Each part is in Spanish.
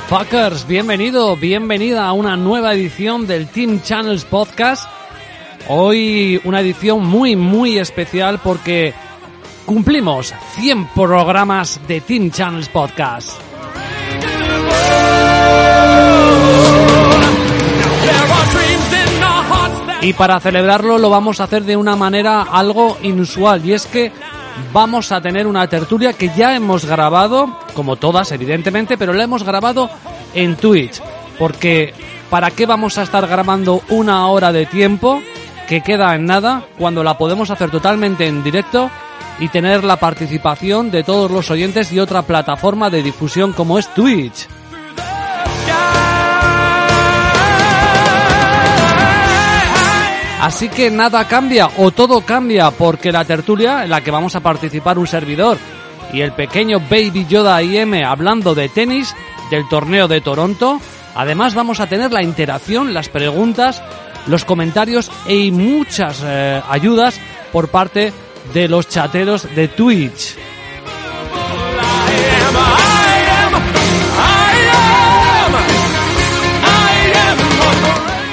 ¿Qué tal, motherfuckers? Bienvenido, bienvenida a una nueva edición del Team Channels Podcast. Hoy una edición muy, muy especial porque cumplimos 100 programas de Team Channels Podcast. Y para celebrarlo lo vamos a hacer de una manera algo inusual y es que vamos a tener una tertulia que ya hemos grabado, como todas evidentemente, pero la hemos grabado en Twitch. Porque ¿para qué vamos a estar grabando una hora de tiempo que queda en nada cuando la podemos hacer totalmente en directo y tener la participación de todos los oyentes y otra plataforma de difusión como es Twitch? Así que nada cambia o todo cambia porque la tertulia en la que vamos a participar un servidor y el pequeño Baby Yoda IM hablando de tenis del torneo de Toronto, además vamos a tener la interacción, las preguntas, los comentarios y muchas eh, ayudas por parte de los chateros de Twitch.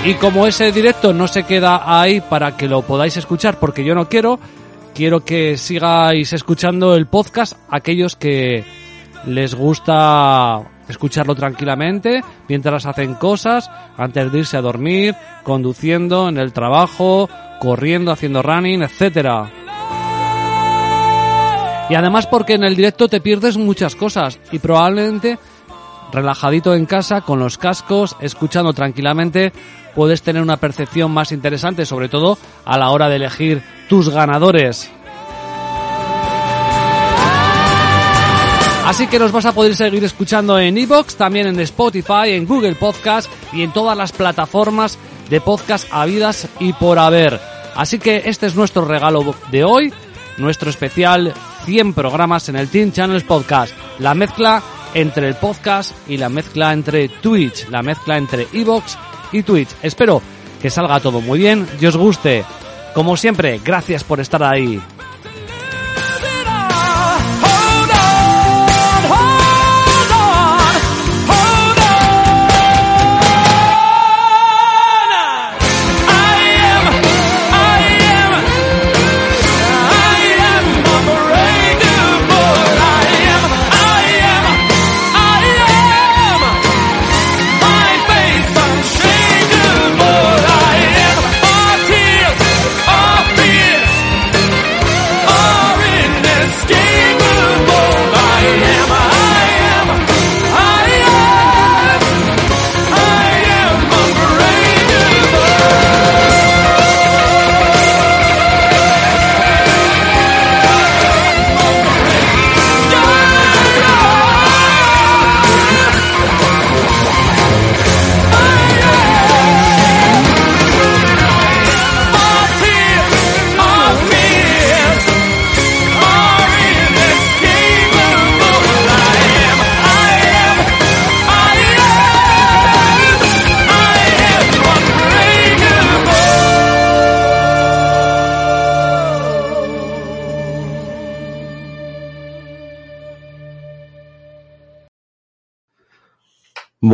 Y como ese directo no se queda ahí para que lo podáis escuchar porque yo no quiero, quiero que sigáis escuchando el podcast aquellos que les gusta escucharlo tranquilamente mientras hacen cosas, antes de irse a dormir, conduciendo, en el trabajo, corriendo, haciendo running, etcétera. Y además porque en el directo te pierdes muchas cosas y probablemente relajadito en casa con los cascos, escuchando tranquilamente, puedes tener una percepción más interesante, sobre todo a la hora de elegir tus ganadores. Así que nos vas a poder seguir escuchando en Evox, también en Spotify, en Google Podcast y en todas las plataformas de podcast habidas y por haber. Así que este es nuestro regalo de hoy, nuestro especial 100 programas en el Team Channels Podcast. La mezcla entre el podcast y la mezcla entre Twitch, la mezcla entre Evox y Twitch. Espero que salga todo muy bien y os guste. Como siempre, gracias por estar ahí.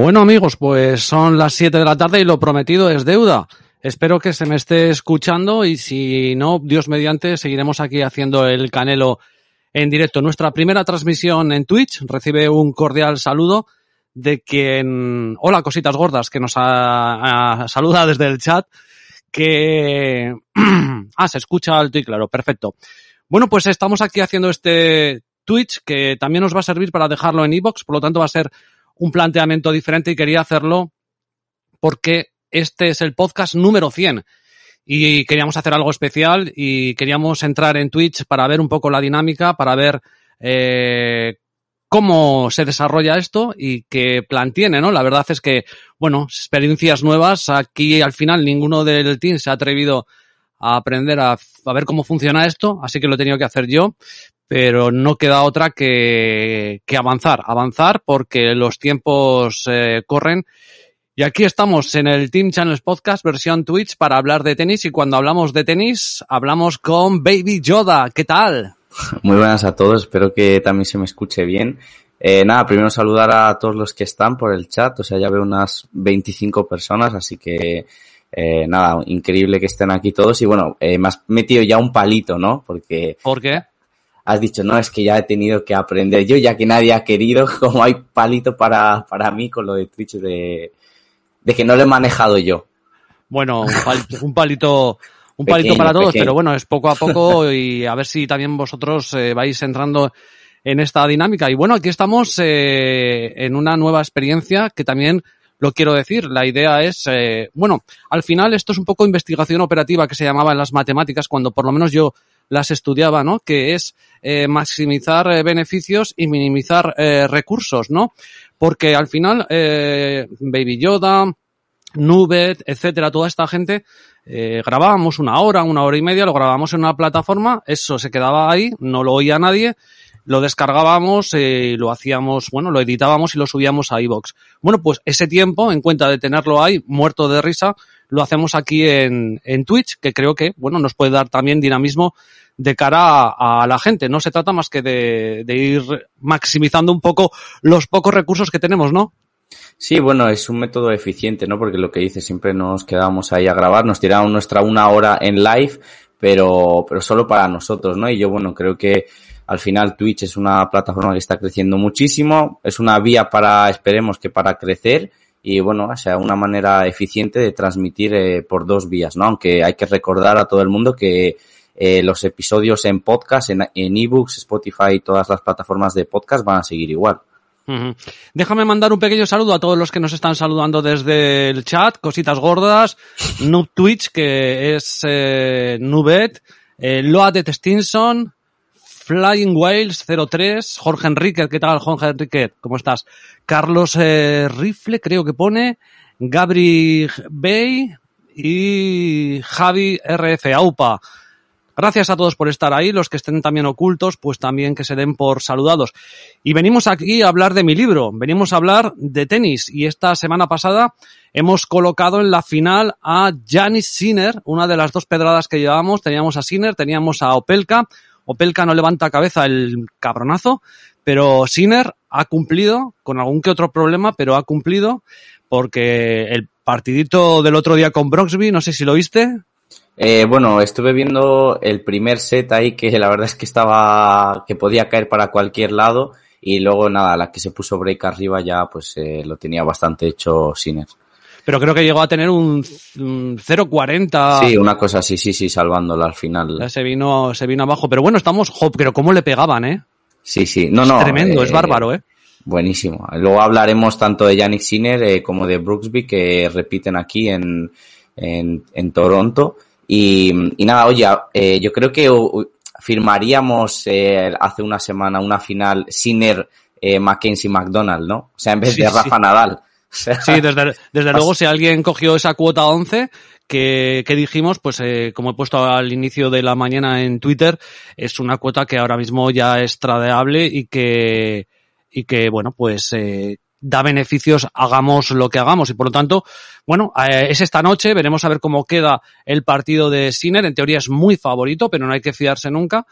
Bueno amigos, pues son las 7 de la tarde y lo prometido es deuda. Espero que se me esté escuchando y si no, Dios mediante, seguiremos aquí haciendo el canelo en directo. Nuestra primera transmisión en Twitch recibe un cordial saludo de quien, hola cositas gordas, que nos saluda desde el chat, que, ah, se escucha alto y claro, perfecto. Bueno, pues estamos aquí haciendo este Twitch que también nos va a servir para dejarlo en iBox, por lo tanto va a ser un planteamiento diferente y quería hacerlo porque este es el podcast número 100 y queríamos hacer algo especial y queríamos entrar en Twitch para ver un poco la dinámica, para ver eh, cómo se desarrolla esto y qué plan tiene, ¿no? La verdad es que, bueno, experiencias nuevas. Aquí al final ninguno del team se ha atrevido a aprender a, a ver cómo funciona esto, así que lo he tenido que hacer yo pero no queda otra que, que avanzar, avanzar porque los tiempos eh, corren. Y aquí estamos en el Team Channels Podcast versión Twitch para hablar de tenis y cuando hablamos de tenis hablamos con Baby Yoda. ¿Qué tal? Muy buenas a todos, espero que también se me escuche bien. Eh, nada, primero saludar a todos los que están por el chat, o sea, ya veo unas 25 personas, así que eh, nada, increíble que estén aquí todos y bueno, eh, me has metido ya un palito, ¿no? Porque... ¿Por qué? Has dicho, no, es que ya he tenido que aprender yo, ya que nadie ha querido, como hay palito para, para mí con lo de Twitch de, de que no lo he manejado yo. Bueno, un palito, un palito, un palito para todos, pequeño. pero bueno, es poco a poco y a ver si también vosotros eh, vais entrando en esta dinámica. Y bueno, aquí estamos eh, en una nueva experiencia que también lo quiero decir. La idea es, eh, bueno, al final esto es un poco investigación operativa que se llamaba en las matemáticas cuando por lo menos yo las estudiaba, ¿no? Que es eh, maximizar eh, beneficios y minimizar recursos, ¿no? Porque al final, Baby Yoda, Nubet, etcétera, toda esta gente, grabábamos una hora, una hora y media, lo grabábamos en una plataforma, eso se quedaba ahí, no lo oía nadie, lo descargábamos, eh, lo hacíamos, bueno, lo editábamos y lo subíamos a iVoox. Bueno, pues ese tiempo, en cuenta de tenerlo ahí, muerto de risa, lo hacemos aquí en, en Twitch, que creo que, bueno, nos puede dar también dinamismo de cara a, la gente. No se trata más que de, ir maximizando un poco los pocos recursos que tenemos, ¿no? Sí, bueno, es un método eficiente, ¿no? Porque lo que dice, siempre nos quedábamos ahí a grabar, nos tiramos nuestra una hora en live, pero, pero solo para nosotros, ¿no? Y yo, bueno, creo que al final Twitch es una plataforma que está creciendo muchísimo, es una vía para, esperemos que para crecer y bueno, o sea, una manera eficiente de transmitir eh, por dos vías, ¿no? Aunque hay que recordar a todo el mundo que eh, los episodios en podcast, en en ebooks, Spotify y todas las plataformas de podcast van a seguir igual. Déjame mandar un pequeño saludo a todos los que nos están saludando desde el chat, cositas gordas, Noob Twitch, que es eh, Nubet, eh, Loadet Stinson, Flying Whales 03, Jorge Enrique, ¿qué tal Jorge Enrique? ¿Cómo estás? Carlos eh, Rifle, creo que pone, Gabri Bay y Javi RF Aupa. Gracias a todos por estar ahí, los que estén también ocultos, pues también que se den por saludados. Y venimos aquí a hablar de mi libro, venimos a hablar de tenis y esta semana pasada hemos colocado en la final a Janis Sinner, una de las dos pedradas que llevábamos, teníamos a Sinner, teníamos a Opelka, Opelka no levanta cabeza el cabronazo, pero Sinner ha cumplido con algún que otro problema, pero ha cumplido porque el partidito del otro día con Broxby, no sé si lo viste, Eh, bueno, estuve viendo el primer set ahí que la verdad es que estaba, que podía caer para cualquier lado y luego nada, la que se puso break arriba ya pues eh, lo tenía bastante hecho Sinner. Pero creo que llegó a tener un, un 0.40. Sí, una cosa así, sí, sí, salvándola al final. Ya se vino, se vino abajo. Pero bueno, estamos, jo, pero cómo le pegaban, ¿eh? Sí, sí, no, no. es tremendo, es eh, bárbaro, ¿eh? Buenísimo. Luego hablaremos tanto de Yannick Sinner eh, como de Brooksby que repiten aquí en, en, en Toronto. Y, y nada, oye, eh, yo creo que uh, firmaríamos eh, hace una semana una final Sinner, eh, Mackenzie McDonald, ¿no? O sea, en vez Sí, de sí. Rafa Nadal. Sea, Sí, desde, desde luego, si alguien cogió esa cuota 11 que, que dijimos, pues eh, como he puesto al inicio de la mañana en Twitter, es una cuota que ahora mismo ya es tradeable y que, y que bueno, pues eh, da beneficios, hagamos lo que hagamos. Y por lo tanto, bueno, eh, es esta noche, veremos a ver cómo queda el partido de Sinner. En teoría es muy favorito, pero no hay que fiarse nunca.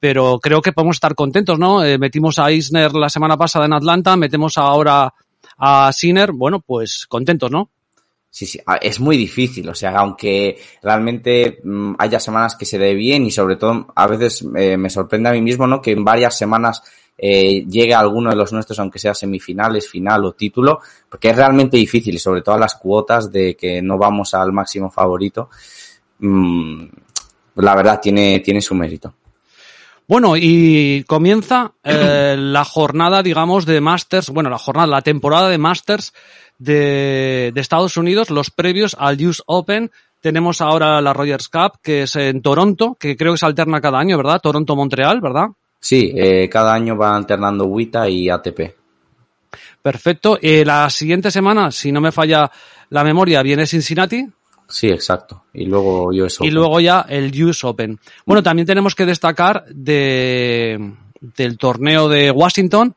Pero creo que podemos estar contentos, ¿no? Eh, metimos a Isner la semana pasada en Atlanta, metemos ahora a Sinner, bueno, pues contentos, ¿no? Sí, sí, es muy difícil, o sea, aunque realmente mm, haya semanas que se dé bien y sobre todo a veces eh, me sorprende a mí mismo, ¿no? Que en varias semanas eh, llegue alguno de los nuestros, aunque sea semifinales, final o título, porque es realmente difícil sobre todo las cuotas de que no vamos al máximo favorito, mm, la verdad tiene, tiene su mérito. Bueno, y comienza eh, la jornada, digamos, de Masters, bueno, la jornada, la temporada de Masters de, de Estados Unidos, los previos al US Open. Tenemos ahora la Rogers Cup, que es en Toronto, que creo que se alterna cada año, ¿verdad? Toronto-Montreal, ¿verdad? Sí, eh, cada año van alternando WITA y ATP. Perfecto. Eh, la siguiente semana, si no me falla la memoria, viene Cincinnati Sí, exacto. Y luego y luego ya el US Open. Bueno, también tenemos que destacar de, del torneo de Washington,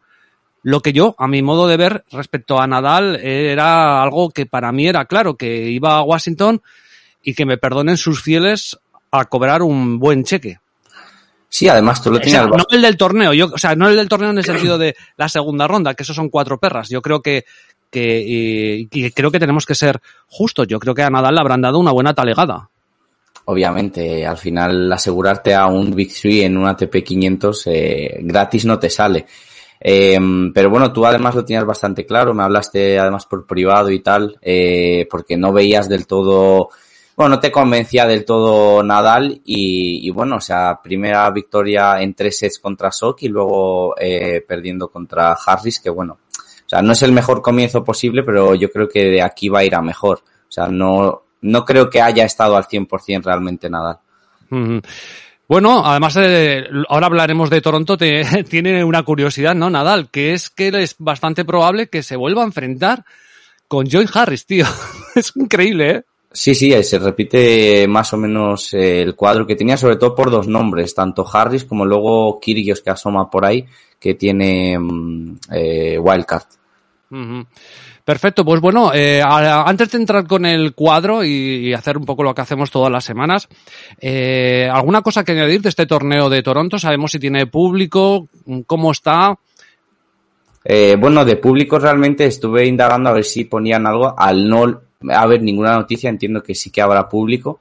lo que yo, a mi modo de ver, respecto a Nadal, era algo que para mí era claro, que iba a Washington y que me perdonen sus fieles a cobrar un buen cheque. Sí, además tú lo tienes. no el del torneo, yo, o sea, no el del torneo en el sentido de la segunda ronda, que eso son cuatro perras. Yo creo que, que, y, creo que tenemos que ser justos. Yo creo que a Nadal le habrán dado una buena talegada. Obviamente, al final asegurarte a un Big Three en un ATP 500 eh, gratis no te sale. Eh, pero bueno, tú además lo tienes bastante claro, me hablaste además por privado y tal, eh, porque no veías del todo, bueno, no te convencía del todo Nadal y, bueno, o sea, primera victoria en tres sets contra Sok y luego eh, perdiendo contra Harris, que bueno, o sea, no es el mejor comienzo posible, pero yo creo que de aquí va a ir a mejor. O sea, no, no creo que haya estado al 100% realmente Nadal. Bueno, además, ahora hablaremos de Toronto, tiene una curiosidad, ¿no, Nadal? Que es que es bastante probable que se vuelva a enfrentar con Joy Harris, tío. es increíble, ¿eh? Sí, sí, se repite más o menos eh, el cuadro que tenía, sobre todo por dos nombres, tanto Harris como luego Kyrgios que asoma por ahí, que tiene mm, eh, Wildcard. Perfecto, pues bueno, eh, antes de entrar con el cuadro y, hacer un poco lo que hacemos todas las semanas, eh, ¿alguna cosa que añadir de este torneo de Toronto? ¿Sabemos si tiene público? ¿Cómo está? Eh, bueno, de público realmente estuve indagando a ver si ponían algo. Al no haber ninguna noticia, entiendo que sí que habrá público.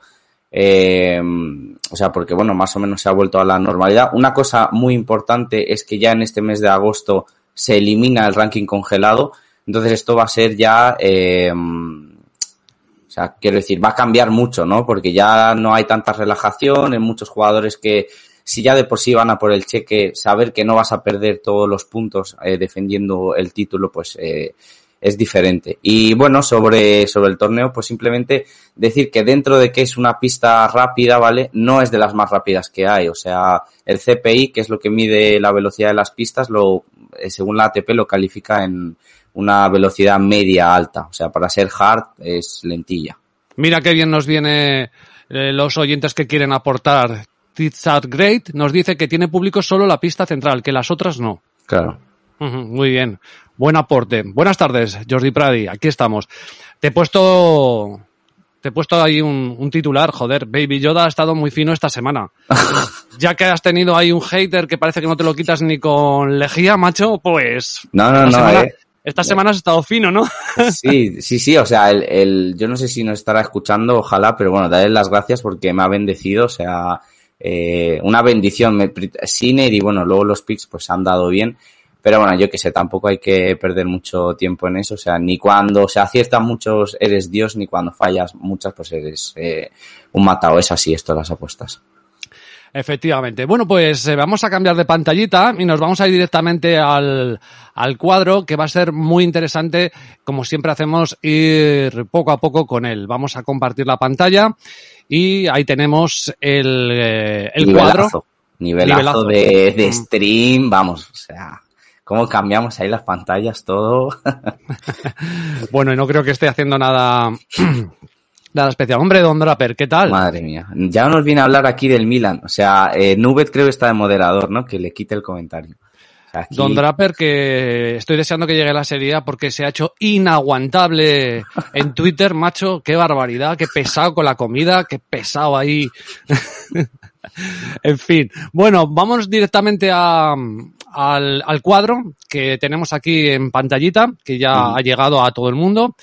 o sea, porque bueno, más o menos se ha vuelto a la normalidad. Una cosa muy importante es que ya en este mes de agosto se elimina el ranking congelado entonces esto va a ser ya, eh, o sea, quiero decir, va a cambiar mucho, ¿no? Porque ya no hay tanta relajación en muchos jugadores que si ya de por sí van a por el cheque, saber que no vas a perder todos los puntos eh, defendiendo el título, pues eh, es diferente. Y bueno, sobre, sobre el torneo, pues simplemente decir que dentro de que es una pista rápida, ¿vale? No es de las más rápidas que hay. O sea, el CPI, que es lo que mide la velocidad de las pistas, lo, según la ATP lo califica en una velocidad media alta. O sea, para ser hard es lentilla. Mira qué bien nos viene eh, los oyentes que quieren aportar. Tizard Great nos dice que tiene público solo la pista central, que las otras no. Claro. Muy bien. Buen aporte. Buenas tardes, Jordi Pradi. Aquí estamos. Te he puesto te he puesto ahí un, titular, joder, Baby Yoda ha estado muy fino esta semana. ya que has tenido ahí un hater que parece que no te lo quitas ni con lejía, macho, pues... No, no, no, eh. Esta semana has estado fino, ¿no? sí, sí, sí, o sea, el, el, yo no sé si nos estará escuchando, ojalá, pero bueno, darle las gracias porque me ha bendecido, o sea, eh, una bendición. Siner y bueno, luego los picks pues han dado bien. Pero bueno, yo que sé, tampoco hay que perder mucho tiempo en eso. O sea, ni cuando se aciertan muchos eres Dios, ni cuando fallas muchas pues eres eh, un matado. Es así esto las apuestas. Efectivamente. Bueno, pues eh, vamos a cambiar de pantallita y nos vamos a ir directamente al, al cuadro que va a ser muy interesante, como siempre hacemos, ir poco a poco con él. Vamos a compartir la pantalla y ahí tenemos el, eh, el cuadro. Nivelazo, de, de stream, vamos, o sea cómo cambiamos ahí las pantallas, todo. bueno, y no creo que esté haciendo nada Nada especial. Hombre, Don Draper, ¿qué tal? Madre mía. Ya nos viene a hablar aquí del Milan. O sea, eh, Nubet creo que está de moderador, ¿no? Que le quite el comentario. Don Draper, que estoy deseando que llegue la serie porque se ha hecho inaguantable en Twitter, macho. Qué barbaridad, qué pesado con la comida, qué pesado ahí. en fin. Bueno, vamos directamente a, al, al, cuadro que tenemos aquí en pantallita, que ya ha llegado a todo el mundo.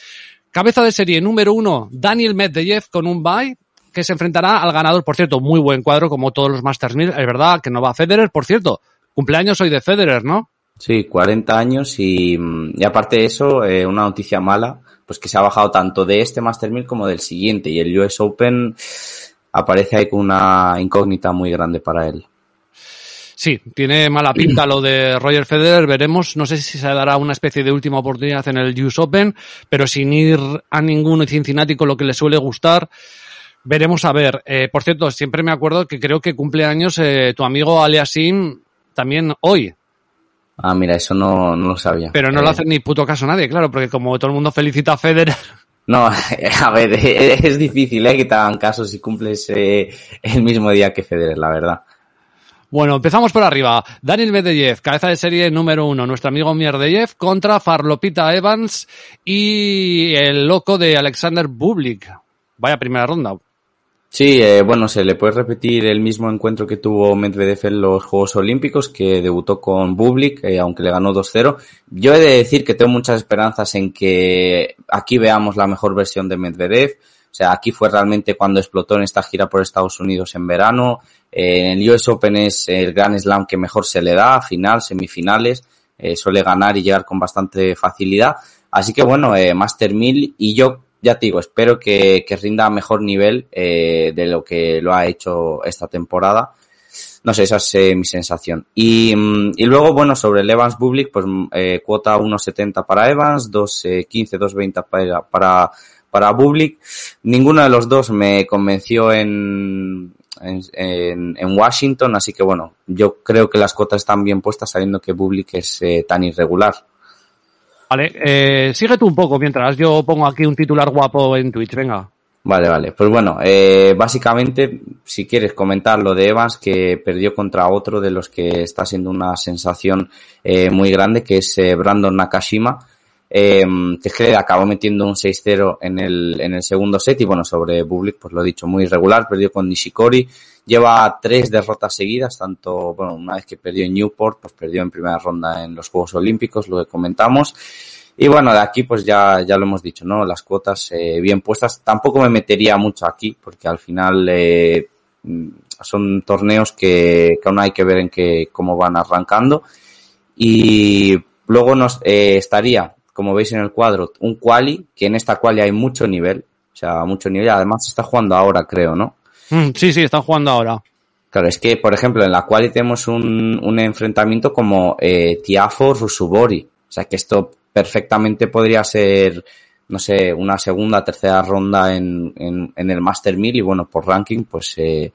Cabeza de serie número uno, Daniel Medvedev con un bye que se enfrentará al ganador, por cierto, muy buen cuadro como todos los Masters 1000, es verdad que no va a Federer, por cierto, cumpleaños hoy de Federer, ¿no? Sí, 40 años y, y aparte de eso, eh, una noticia mala, pues que se ha bajado tanto de este Master 1000 como del siguiente y el US Open aparece ahí con una incógnita muy grande para él. Sí, tiene mala pinta lo de Roger Federer, veremos, no sé si se dará una especie de última oportunidad en el US Open, pero sin ir a ningún Cincinnati con lo que le suele gustar, veremos a ver. Eh, por cierto, siempre me acuerdo que creo que cumple años eh, tu amigo Aliasim también hoy. Ah, mira, eso no, no lo sabía. Pero no le eh, hace ni puto caso a nadie, claro, porque como todo el mundo felicita a Federer. No, a ver, es difícil ¿eh? que te hagan caso si cumples el mismo día que Federer, la verdad. Bueno, empezamos por arriba. Daniel Medvedev, cabeza de serie número uno, nuestro amigo Mierdeyev contra Farlopita Evans y el loco de Alexander Bublik. Vaya primera ronda. Sí, eh, bueno, se le puede repetir el mismo encuentro que tuvo Medvedev en los Juegos Olímpicos, que debutó con Bublik, eh, aunque le ganó 2-0. Yo he de decir que tengo muchas esperanzas en que aquí veamos la mejor versión de Medvedev. O sea, aquí fue realmente cuando explotó en esta gira por Estados Unidos en verano. Eh, el US Open es el Grand Slam que mejor se le da, final, semifinales. suele ganar y llegar con bastante facilidad. Así que bueno, Master 1000 y yo ya te digo, espero que, rinda a mejor nivel eh, de lo que lo ha hecho esta temporada. No sé, esa es eh, mi sensación. Y, mm, y, luego, bueno, sobre el Evans Public, pues mm, eh, cuota 1.70 para Evans, 2.15, 2.20 para, para, para Public. Ninguno de los dos me convenció en, en, en, Washington, así que bueno, yo creo que las cuotas están bien puestas sabiendo que Public es tan irregular. Vale, eh, sigue tú un poco mientras yo pongo aquí un titular guapo en Twitch, venga. Vale, vale. Pues bueno, eh, básicamente, si quieres comentar lo de Evans, que perdió contra otro de los que está siendo una sensación eh, muy grande, que es eh, Brandon Nakashima, eh, que que acabó metiendo un 6-0 en el, en el segundo set y bueno, sobre Bublik, pues lo he dicho, muy irregular, perdió con Nishikori, lleva tres derrotas seguidas, tanto, bueno, una vez que perdió en Newport, pues perdió en primera ronda en los Juegos Olímpicos, lo que comentamos. Y bueno, de aquí pues ya, ya lo hemos dicho, ¿no? Las cuotas eh, bien puestas. Tampoco me metería mucho aquí, porque al final eh, son torneos que, que aún hay que ver en qué, cómo van arrancando. Y luego nos eh, estaría, como veis en el cuadro, un quali, que en esta quali hay mucho nivel. O sea, mucho nivel. Además está jugando ahora, creo, ¿no? Mm, sí, sí, están jugando ahora. Claro, es que, por ejemplo, en la cual tenemos un, un enfrentamiento como eh, Tiafo Rusubori. O sea, que esto perfectamente podría ser, no sé, una segunda, tercera ronda en, en, en el Master 1000 y bueno, por ranking, pues eh,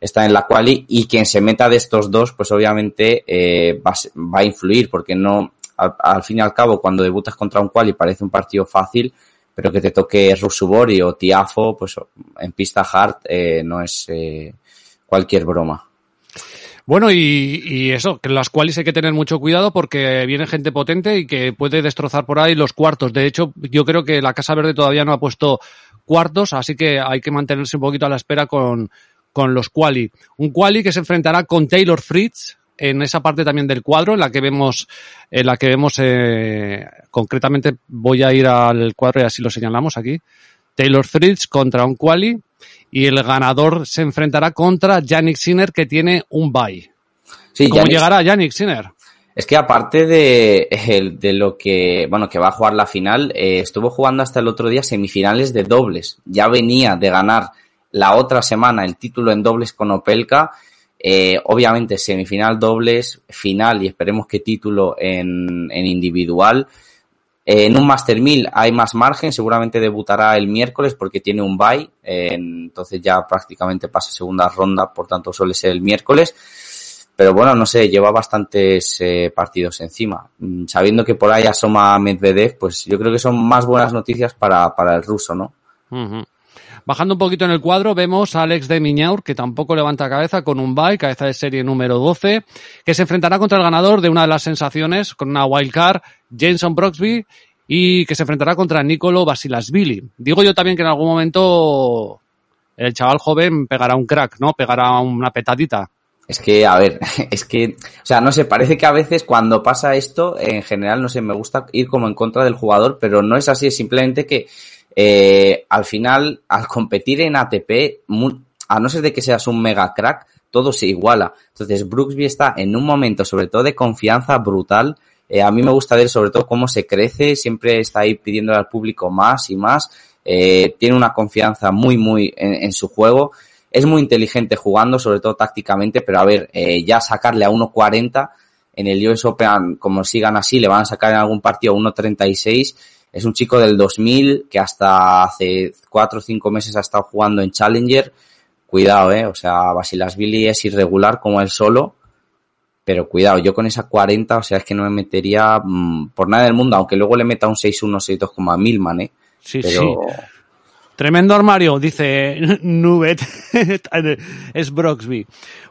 está en la quali y quien se meta de estos dos, pues obviamente eh, va, va, a influir porque no, al, fin y al cabo, cuando debutas contra un quali parece un partido fácil, pero que te toque Rusubori o Tiafo, pues en pista hard eh, no es eh, cualquier broma. Bueno, y, y, eso, que las cuales hay que tener mucho cuidado porque viene gente potente y que puede destrozar por ahí los cuartos. De hecho, yo creo que la Casa Verde todavía no ha puesto cuartos, así que hay que mantenerse un poquito a la espera con, con los quali. Un quali que se enfrentará con Taylor Fritz, en esa parte también del cuadro en la que vemos en la que vemos eh, concretamente voy a ir al cuadro y así lo señalamos aquí Taylor Fritz contra un quali y el ganador se enfrentará contra Yannick Sinner que tiene un bye sí, ¿cómo Yannick, llegará Yannick Sinner? Es que aparte de, de lo que, bueno, que va a jugar la final, eh, estuvo jugando hasta el otro día semifinales de dobles. Ya venía de ganar la otra semana el título en dobles con Opelka eh, obviamente semifinal dobles, final y esperemos que título en, en individual. Eh, en un Master 1000 hay más margen, seguramente debutará el miércoles porque tiene un bye, eh, entonces ya prácticamente pasa segunda ronda, por tanto suele ser el miércoles. Pero bueno, no sé, lleva bastantes partidos encima. Mm, sabiendo que por ahí asoma Medvedev, pues yo creo que son más buenas noticias para, para el ruso, ¿no? Bajando un poquito en el cuadro, vemos a Alex de Miñaur, que tampoco levanta cabeza con un bye, cabeza de serie número 12, que se enfrentará contra el ganador de una de las sensaciones, con una wildcard, Jason Broxby, y que se enfrentará contra Nicolo Basilasvili. Digo yo también que en algún momento el chaval joven pegará un crack, ¿no? Pegará una petadita. Es que, a ver, es que, o sea, no sé, parece que a veces cuando pasa esto, en general, no sé, me gusta ir como en contra del jugador, pero no es así, es simplemente que eh, al final, al competir en ATP, a no ser de que seas un mega crack, todo se iguala. Entonces, Brooksby está en un momento, sobre todo de confianza brutal. Eh, a mí me gusta ver sobre todo cómo se crece, siempre está ahí pidiendo al público más y más. Eh, tiene una confianza muy, muy en, en, su juego. Es muy inteligente jugando, sobre todo tácticamente, pero a ver, eh, ya sacarle a 1.40 en el US Open, como sigan así, le van a sacar en algún partido 1.36 es un chico del 2000 que hasta hace cuatro o cinco meses ha estado jugando en Challenger. Cuidado, eh. O sea, Basilasvili es irregular como él solo. Pero cuidado, yo con esa 40, o sea, es que no me metería mmm, por nada del mundo, aunque luego le meta un 6-1, 6-2 como a Milman, eh. Sí, pero... sí. Tremendo armario, dice Nubet. es Broxby.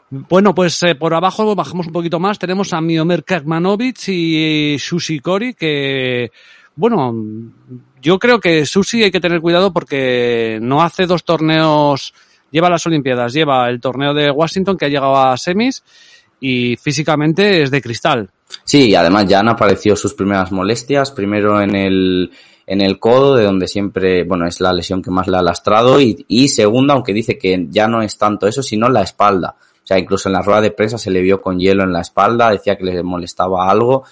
Bueno, pues eh, por abajo bajamos un poquito más. Tenemos a Miomer Kakmanovic y Sushi Kori, que bueno, yo creo que Susi hay que tener cuidado porque no hace dos torneos lleva las Olimpiadas, lleva el torneo de Washington que ha llegado a semis y físicamente es de cristal. Sí, y además ya han aparecido sus primeras molestias, primero en el, en el codo, de donde siempre, bueno, es la lesión que más le ha lastrado, y, segundo, aunque dice que ya no es tanto eso, sino la espalda. O sea, incluso en la rueda de prensa se le vio con hielo en la espalda, decía que le molestaba algo.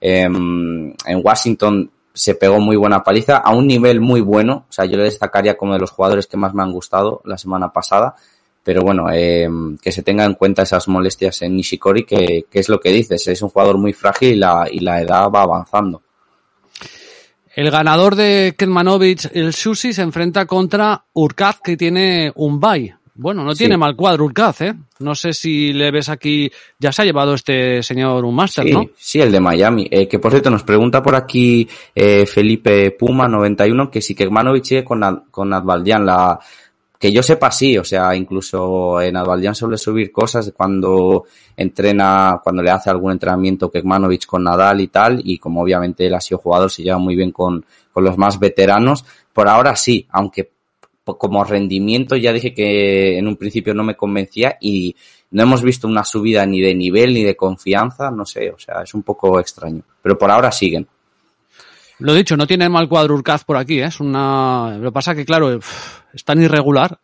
Em, en Washington se pegó muy buena paliza a un nivel muy bueno. O sea, yo le destacaría como de los jugadores que más me han gustado la semana pasada. Pero bueno, eh, que se tenga en cuenta esas molestias en Nishikori, que, que, es lo que dices, es un jugador muy frágil y la, y la edad va avanzando. El ganador de Ketmanovic, el Susi, se enfrenta contra Urkaz, que tiene un bye. Bueno, no tiene sí. mal cuadro Urkaz, ¿eh? No sé si le ves aquí, ya se ha llevado este señor un máster, sí, ¿no? Sí, el de Miami. Eh, que por cierto nos pregunta por aquí eh, Felipe Puma 91 que si Kekmanovic sigue con, con Advaldian, la, que yo sepa sí, o sea, incluso en Advaldian suele subir cosas cuando entrena, cuando le hace algún entrenamiento Kekmanovic con Nadal y tal, y como obviamente él ha sido jugador, se lleva muy bien con, con los más veteranos. Por ahora sí, aunque como rendimiento ya dije que en un principio no me convencía y no hemos visto una subida ni de nivel ni de confianza, no sé, o sea, es un poco extraño. Pero por ahora siguen. Lo dicho, no tiene mal cuadro Urcaz por aquí, ¿eh? es una... Lo que pasa que, claro, es tan irregular,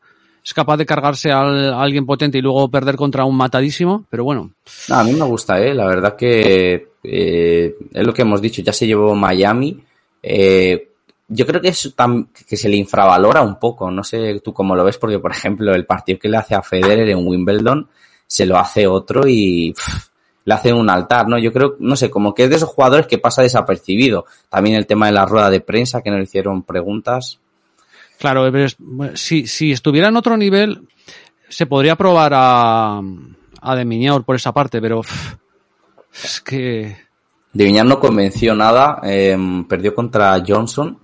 es capaz de cargarse a alguien potente y luego perder contra un matadísimo, pero bueno. No, a mí me gusta, ¿eh? la verdad que eh, es lo que hemos dicho, ya se llevó Miami, eh, yo creo que es tan, que se le infravalora un poco. No sé tú cómo lo ves, porque por ejemplo el partido que le hace a Federer en Wimbledon se lo hace otro y pff, le hace un altar, ¿no? Yo creo, no sé, como que es de esos jugadores que pasa desapercibido. También el tema de la rueda de prensa, que nos hicieron preguntas. Claro, si, si estuviera en otro nivel, se podría probar a, a De Miñaur por esa parte, pero pff, es que... De Miñaur no convenció nada, eh, perdió contra Johnson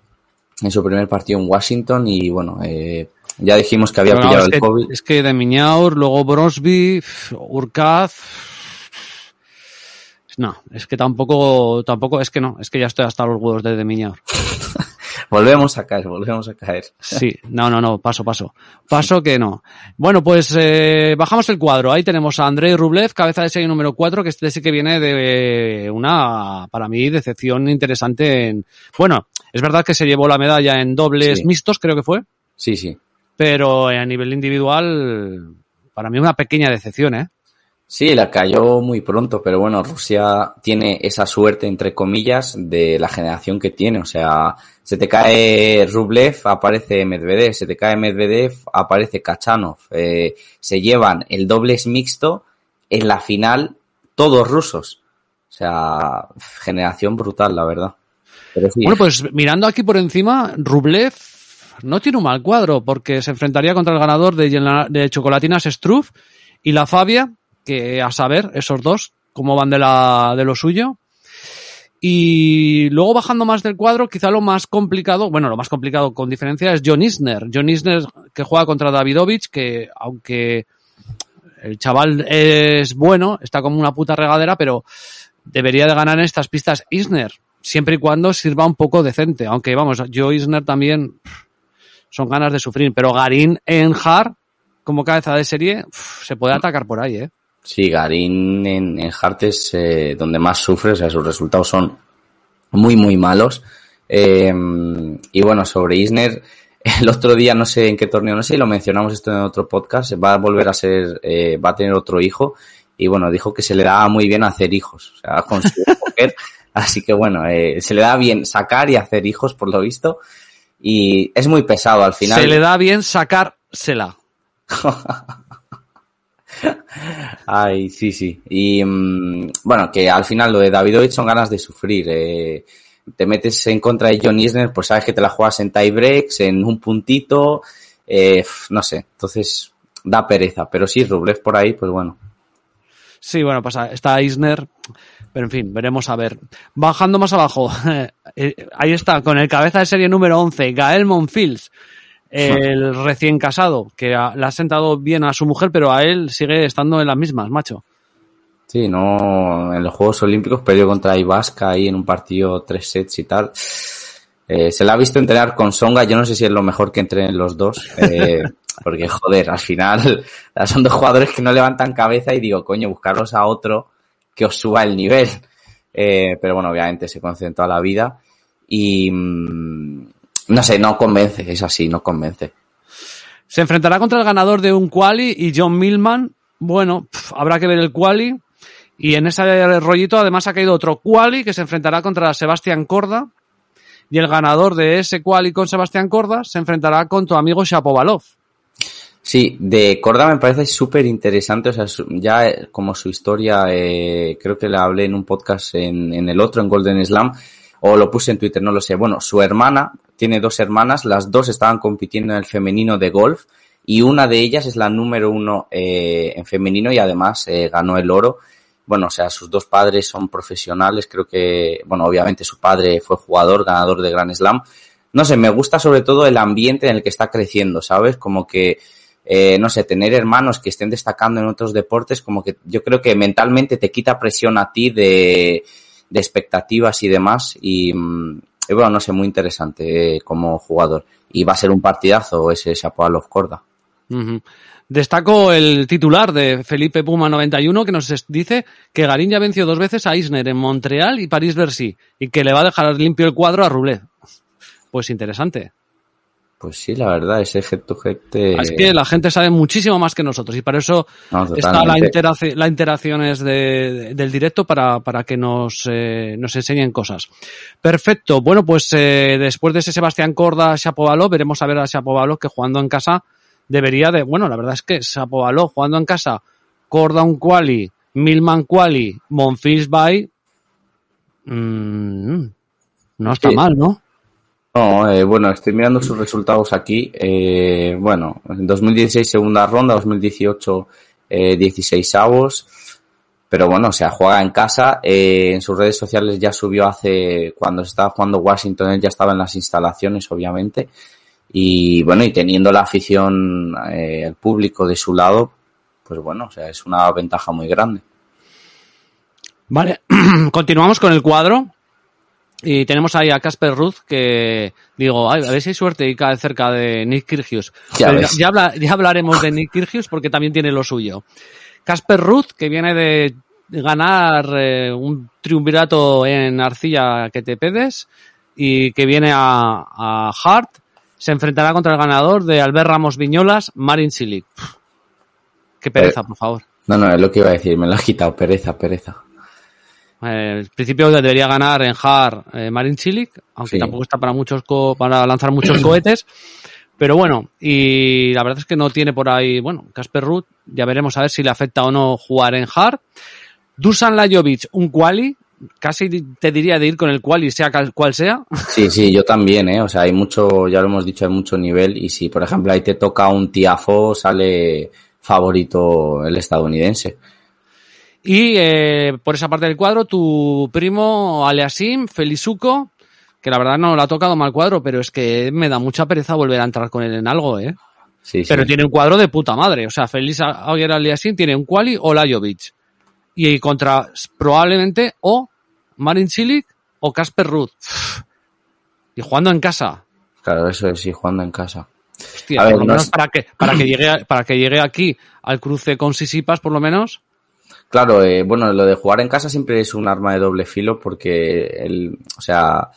en su primer partido en Washington y bueno, eh, ya dijimos que había no, pillado es el que, COVID. Es que de Miñaur, luego Brosby, Urcaz. No, es que tampoco, tampoco, es que no, es que ya estoy hasta los huevos de De Miñaur. volvemos a caer, volvemos a caer. Sí, no, no, no, paso, paso. Paso que no. Bueno, pues eh, bajamos el cuadro. Ahí tenemos a Andrei Rublev, cabeza de serie número 4, que este sí que viene de una, para mí, decepción interesante en... Bueno, es verdad que se llevó la medalla en dobles Sí. mixtos, creo que fue, Sí, sí. pero a nivel individual, para mí una pequeña decepción, ¿eh? Sí, la cayó muy pronto, pero bueno, Rusia tiene esa suerte, entre comillas, de la generación que tiene. O sea, se te cae Rublev, aparece Medvedev, se te cae Medvedev, aparece Kachanov. Eh, se llevan el dobles mixto en la final todos rusos. O sea, generación brutal, la verdad. Bueno, pues mirando aquí por encima, Rublev no tiene un mal cuadro, porque se enfrentaría contra el ganador de, de Chocolatinas Struff y la Fabia, que a saber, esos dos, cómo van de, la, de lo suyo. Y luego bajando más del cuadro, quizá lo más complicado, bueno, lo más complicado con diferencia es John Isner. John Isner que juega contra Davidovich, que aunque el chaval es bueno, está como una puta regadera, pero debería de ganar en estas pistas Isner, siempre y cuando sirva un poco decente. Aunque vamos, yo Isner también son ganas de sufrir, pero Garín en Hard, como cabeza de serie, se puede atacar por ahí, ¿eh? Sí, Garín en, Hart es eh, donde más sufre, o sea, sus resultados son muy, muy malos. Eh, y bueno, sobre Isner, el otro día, no sé en qué torneo, no sé lo mencionamos esto en otro podcast, va a volver a ser, eh, va a tener otro hijo. Y bueno, dijo que se le daba muy bien hacer hijos, o sea, con su mujer. Así que bueno, eh, se le da bien sacar y hacer hijos, por lo visto. Y es muy pesado al final. Se le da bien sacársela. Ay, sí, sí. Y mm, bueno, que al final lo de Davidovich son ganas de sufrir. eh. te metes en contra de John Isner, pues sabes que te la juegas en tie breaks, en un puntito, eh, no sé. Entonces da pereza. Pero sí, Rublev por ahí, pues bueno. Sí, bueno, pasa, está Isner, pero en fin, veremos a ver. Bajando más abajo, eh, ahí está, con el cabeza de serie número 11, Gael Monfils, el recién casado, que ha- le ha sentado bien a su mujer, pero a él sigue estando en las mismas, macho. Sí, no, en los Juegos Olímpicos perdió contra Ibasca ahí en un partido tres sets y tal. Eh, se la ha visto entrenar con Songa, yo no sé si es lo mejor que entrenen los dos. Eh, Porque, joder, al final son dos jugadores que no levantan cabeza y digo, coño, buscarlos a otro que os suba el nivel. Eh, pero bueno, obviamente se concentró la vida y mm, no sé, no convence, es así, no convence. Se enfrentará contra el ganador de un quali y John Millman. Bueno, habrá que ver el quali. Y en ese rollito además ha caído otro quali que se enfrentará contra Sebastián Corda. Y el ganador de ese quali con Sebastián Corda se enfrentará con tu amigo Shapovalov. Sí, de Corda me parece súper interesante, o sea, ya eh, como su historia, eh, creo que la hablé en un podcast en, en, el otro, en Golden Slam, o lo puse en Twitter, no lo sé. Bueno, su hermana, tiene dos hermanas, las dos estaban compitiendo en el femenino de golf, y una de ellas es la número uno eh, en femenino y además eh, ganó el oro. Bueno, o sea, sus dos padres son profesionales, creo que, bueno, obviamente su padre fue jugador, ganador de Grand Slam. No sé, me gusta sobre todo el ambiente en el que está creciendo, ¿sabes? Como que eh, no sé, tener hermanos que estén destacando en otros deportes, como que yo creo que mentalmente te quita presión a ti de, expectativas y demás. Y, mm, bueno, no sé, muy interesante eh, como jugador. Y va a ser un partidazo ese Shapovalov Corda. Uh Destaco el titular de Felipe Puma 91 que nos dice que Garín ya venció dos veces a Isner en Montreal y París-Bercy y que le va a dejar limpio el cuadro a Rublev. Pues interesante. Pues sí, la verdad, ese head to head. Es que la gente sabe muchísimo más que nosotros y para eso no, está la, interac la interacción es de, del directo para, para que nos, eh, nos enseñen cosas. Perfecto. Bueno, pues eh, después de ese Sebastián Corda, Shapovalov, veremos a ver a Shapovalov que jugando en casa debería de, bueno, la verdad es que Shapovalov jugando en casa, Corda un quali, Milman quali, Monfils by, mmm, no está sí. mal, ¿no? No, eh, bueno, estoy mirando sus resultados aquí. Eh, bueno, en 2016 segunda ronda, 2018 eh, 16 avos. Pero bueno, o sea, juega en casa. Eh, en sus redes sociales ya subió hace, cuando estaba jugando Washington, él ya estaba en las instalaciones, obviamente. Y bueno, y teniendo la afición, eh, el público de su lado, pues bueno, o sea, es una ventaja muy grande. Vale, continuamos con el cuadro. Y tenemos ahí a Casper Ruth que digo, ay, a ver si hay suerte y cae cerca de Nick Kyrgios. Ya, ya, habla- ya hablaremos de Nick Kyrgios porque también tiene lo suyo. Casper Ruth, que viene de ganar eh, un triunvirato en Arcilla que te pedes y que viene a, a Hart, se enfrentará contra el ganador de Albert Ramos Viñolas, Marin Cilic. Pff, Qué pereza, por favor. No, no, es lo que iba a decir, me lo has quitado, pereza, pereza. Eh, en principio debería ganar en Har eh, Marin Cilic, aunque Sí. tampoco está para muchos co- para lanzar muchos cohetes. Pero bueno, y la verdad es que no tiene por ahí, bueno, Casper Ruth, ya veremos a ver si le afecta o no jugar en Har. Dusan Lajovic, un quali, casi te diría de ir con el quali, sea cual sea. Sí, sí, yo también, ¿eh? O sea, hay mucho, ya lo hemos dicho, hay mucho nivel y si, por ejemplo, ahí te toca un tiafo, sale favorito el estadounidense. Y eh, por esa parte del cuadro, tu primo Aliasim, Felizuco, que la verdad no le ha tocado mal cuadro, pero es que me da mucha pereza volver a entrar con él en algo, ¿eh? Sí, sí. Pero tiene un cuadro de puta madre. O sea, Feliz Auger Aliasim tiene un quali o Lajovic. Y contra probablemente o Marin Cilic o Casper Ruth. Y jugando en casa. Claro, eso es, sí, jugando en casa. Hostia, A ver, por lo no menos es- para que, para que llegue, para que llegue aquí al cruce con Sisipas, por lo menos. Claro, eh, bueno, lo de jugar en casa siempre es un arma de doble filo porque, el, o sea,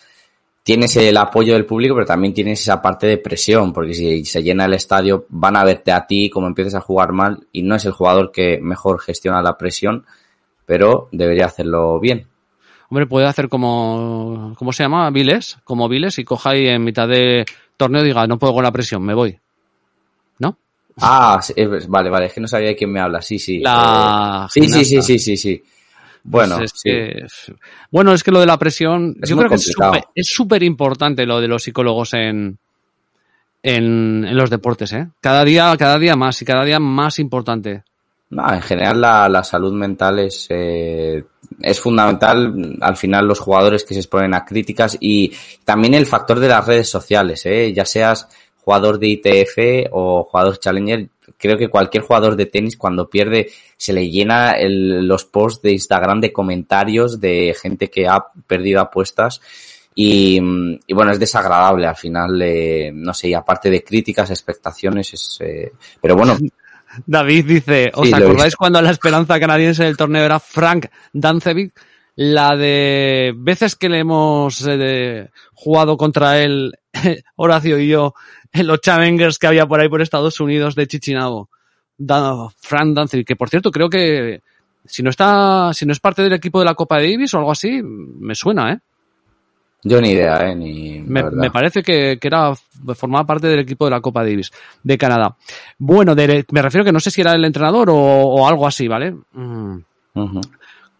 tienes el apoyo del público, pero también tienes esa parte de presión, porque si se llena el estadio van a verte a ti como empiezas a jugar mal y no es el jugador que mejor gestiona la presión, pero debería hacerlo bien. Hombre, puede hacer como, ¿cómo se llama? Viles, como Viles y coja ahí en mitad de torneo diga, no puedo con la presión, me voy. Ah, sí, eh, vale, vale, es que no sabía de quién me habla, sí, sí. La Eh, sí, sí, sí, sí, sí, sí. Bueno, Pues es sí. que- bueno, es que lo de la presión, Es yo creo que es complicado. súper- es súper importante lo de los psicólogos en, en, en los deportes, ¿eh? Cada día, cada día más y cada día más importante. No, en general la, la salud mental es, eh, es fundamental. Al final los jugadores que se exponen a críticas y también el factor de las redes sociales, ¿eh? ya seas jugador de ITF o jugador Challenger. Creo que cualquier jugador de tenis cuando pierde se le llena el- los posts de Instagram de comentarios de gente que ha perdido apuestas Y, y, bueno, es desagradable al final, eh, no sé, y aparte de críticas, expectaciones, es, eh, pero bueno. David dice, ¿os Sí, acordáis cuando la esperanza canadiense del torneo era Frank Dancevic? La de veces que le hemos eh, de- jugado contra él, Horacio y yo, en los Challengers que había por ahí por Estados Unidos de Chichinabo. Da- Frank Dancevic, que por cierto creo que si no está, si no es parte del equipo de la Copa Davis o algo así, me suena, ¿eh? Yo ni idea, eh, ni. Me, me parece que, que era formaba parte del equipo de la Copa Davis de Canadá. Bueno, de- me refiero que no sé si era el entrenador o, o algo así, ¿vale? Mm.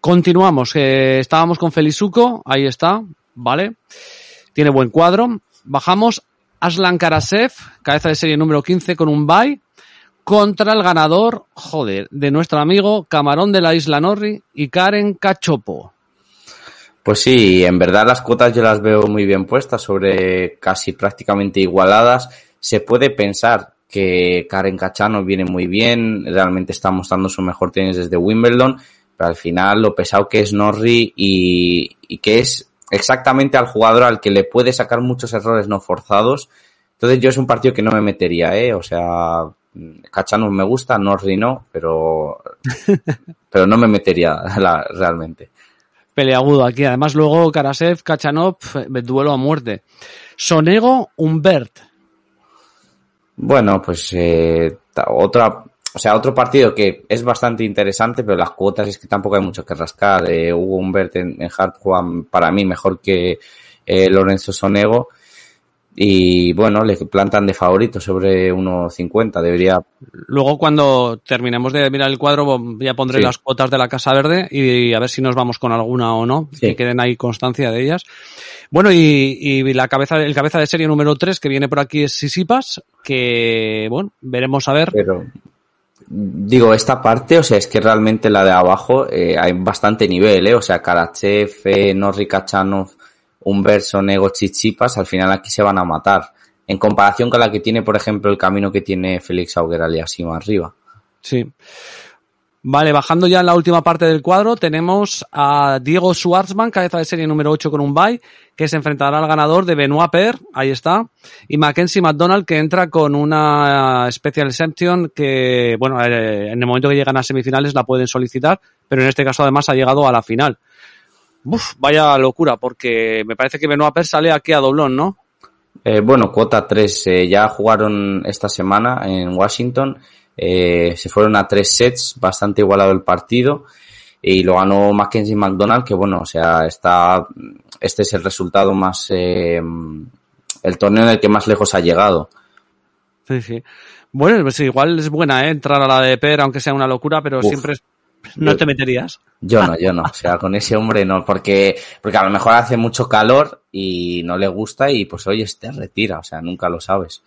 Continuamos. eh, estábamos con Felizuko, ahí está, ¿vale? Tiene buen cuadro. Bajamos Aslan Karasev, cabeza de serie número 15 con un bye, contra el ganador, joder, de nuestro amigo Camarón de la Isla Norri y Karen Cachopo. Pues sí, en verdad las cuotas yo las veo muy bien puestas, sobre casi prácticamente igualadas. Se puede pensar que Karen Cachano viene muy bien, realmente está mostrando su mejor tenis desde Wimbledon, pero al final lo pesado que es Norri y, y que es exactamente al jugador al que le puede sacar muchos errores no forzados. Entonces yo es un partido que no me metería, ¿eh? O sea, Cachano me gusta, Norri no, pero, pero no me metería la- realmente. Peleagudo aquí. Además, luego Karasev, Kachanov, eh, duelo a muerte. Sonego, Humbert. Bueno, pues eh, otra, o sea, otro partido que es bastante interesante, pero las cuotas es que tampoco hay mucho que rascar. Eh, Hugo Humbert en, en hard juega para mí mejor que eh, Lorenzo Sonego. Y bueno, le plantan de favorito sobre 1.50. Debería, Luego, cuando terminemos de mirar el cuadro, ya pondré Sí. las cuotas de la Casa Verde y a ver si nos vamos con alguna o no, Sí. que queden ahí constancia de ellas. Bueno, y, y la cabeza, el cabeza de serie número 3 que viene por aquí es Sisipas, que, bueno, veremos a ver. pero digo, esta parte, o sea, es que realmente la de abajo eh, hay bastante nivel, ¿eh? O sea, Karachev, eh, Norri Kachanov, Humbert, Sonego, Chichipas, al final aquí se van a matar. En comparación con la que tiene, por ejemplo, el camino que tiene Félix Auger Aliassime arriba. Sí. Vale, bajando ya en la última parte del cuadro, tenemos a Diego Schwartzman, cabeza de serie número 8 con un bye, que se enfrentará al ganador de Benoit Per, ahí está, y Mackenzie McDonald, que entra con una Special Exemption que, bueno, eh, en el momento que llegan a semifinales la pueden solicitar, pero en este caso además ha llegado a la final. Vaya locura, porque me parece que Benoit Per sale aquí a doblón, ¿no? Eh, bueno, cuota 3, eh, ya jugaron esta semana en Washington, eh, se fueron a tres sets, bastante igualado el partido, y lo ganó Mackenzie McDonald, que bueno, o sea, está, este es el resultado más, eh, el torneo en el que más lejos ha llegado. Sí, sí. Bueno, pues igual es buena, ¿eh? Entrar a la de Per, aunque sea una locura, pero Uf. siempre es- no te meterías. Yo no, yo no, o sea, con ese hombre no, porque, porque a lo mejor hace mucho calor y no le gusta y pues oye, te retira, o sea, nunca lo sabes.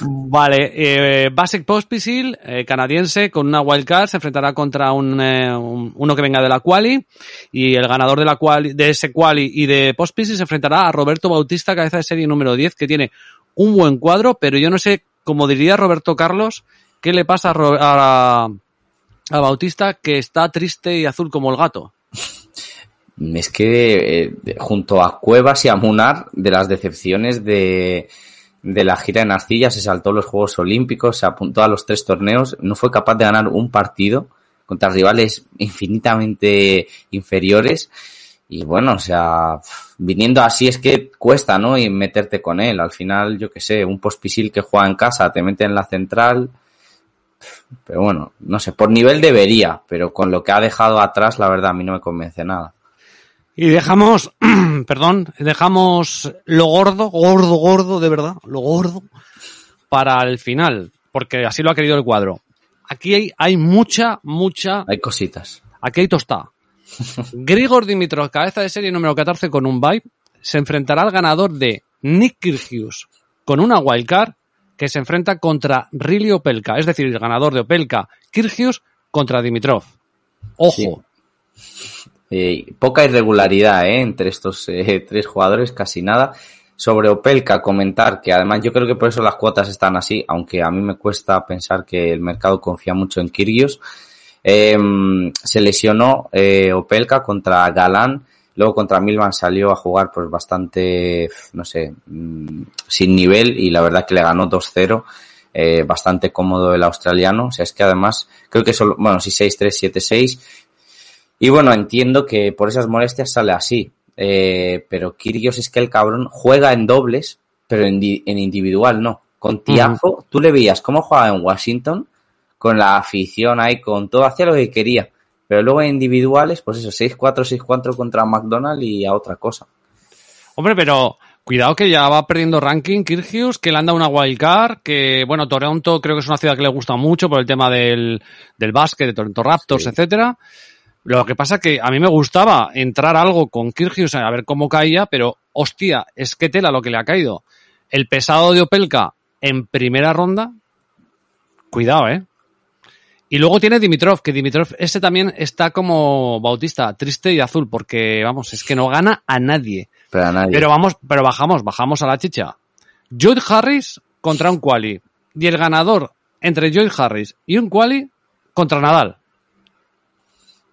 Vale, eh, Basic Pospisil, eh, canadiense, con una wildcard, se enfrentará contra un, eh, un- uno que venga de la quali y el ganador de la quali, de ese quali y de Pospisil se enfrentará a Roberto Bautista, cabeza de serie número 10, que tiene un buen cuadro, pero yo no sé, como diría Roberto Carlos, qué le pasa a, Bautista que está triste y azul como el gato. Es que eh, junto a Cuevas y a Munar, de las decepciones de, de la gira en Arcilla, se saltó los Juegos Olímpicos, se apuntó a los tres torneos, no fue capaz de ganar un partido contra rivales infinitamente inferiores. Y bueno, o sea, viniendo así es que cuesta, ¿no? Y meterte con él. Al final, yo qué sé, un pospisil que juega en casa, te mete en la central. Pero bueno, no sé, por nivel debería, pero con lo que ha dejado atrás, la verdad, a mí no me convence nada. Y dejamos, perdón, dejamos lo gordo, gordo, gordo, de verdad, lo gordo, para el final, porque así lo ha querido el cuadro. Aquí hay, hay mucha, mucha, Hay cositas. aquí hay tostada. Grigor Dimitrov, cabeza de serie número 14 con un bye, se enfrentará al ganador de Nick Kyrgios con una wildcard que se enfrenta contra Riley Opelka, es decir, el ganador de Opelka, Kyrgios contra Dimitrov. Ojo. Sí. Eh, poca irregularidad ¿eh? entre estos eh, tres jugadores, casi nada. Sobre Opelka, comentar que además yo creo que por eso las cuotas están así, aunque a mí me cuesta pensar que el mercado confía mucho en Kyrgios. Eh, se lesionó eh, Opelka contra Galán Luego contra Milvan salió a jugar pues bastante, no sé, mm, sin nivel y la verdad que le ganó 2-0. Eh, bastante cómodo el australiano. O sea, es que además, creo que solo, bueno, sí 6-3, 7-6. Y bueno, entiendo que por esas molestias sale así. Eh, pero Kyrgios es que el cabrón juega en dobles, pero en, en individual no. Con Tiago, tú le veías cómo jugaba en Washington, con la afición ahí, con todo, hacía lo que quería. Pero luego en individuales, pues eso, 6-4, 6-4 contra McDonald y a otra cosa. Hombre, pero cuidado que ya va perdiendo ranking Kirgios, que le anda una wildcard, que bueno, Toronto creo que es una ciudad que le gusta mucho por el tema del, del básquet, de Toronto Raptors, etcétera. Lo que pasa que a mí me gustaba entrar algo con Kirgios a ver cómo caía, pero hostia, es que tela lo que le ha caído. El pesado de Opelka en primera ronda, cuidado, eh. Y luego tiene Dimitrov, que Dimitrov, ese también está como Bautista, triste y azul, porque vamos, es que no gana a nadie. Pero a nadie. Pero vamos, pero bajamos, bajamos a la chicha. Jude Harris contra un quali. Y el ganador entre Jude Harris y un quali contra Nadal.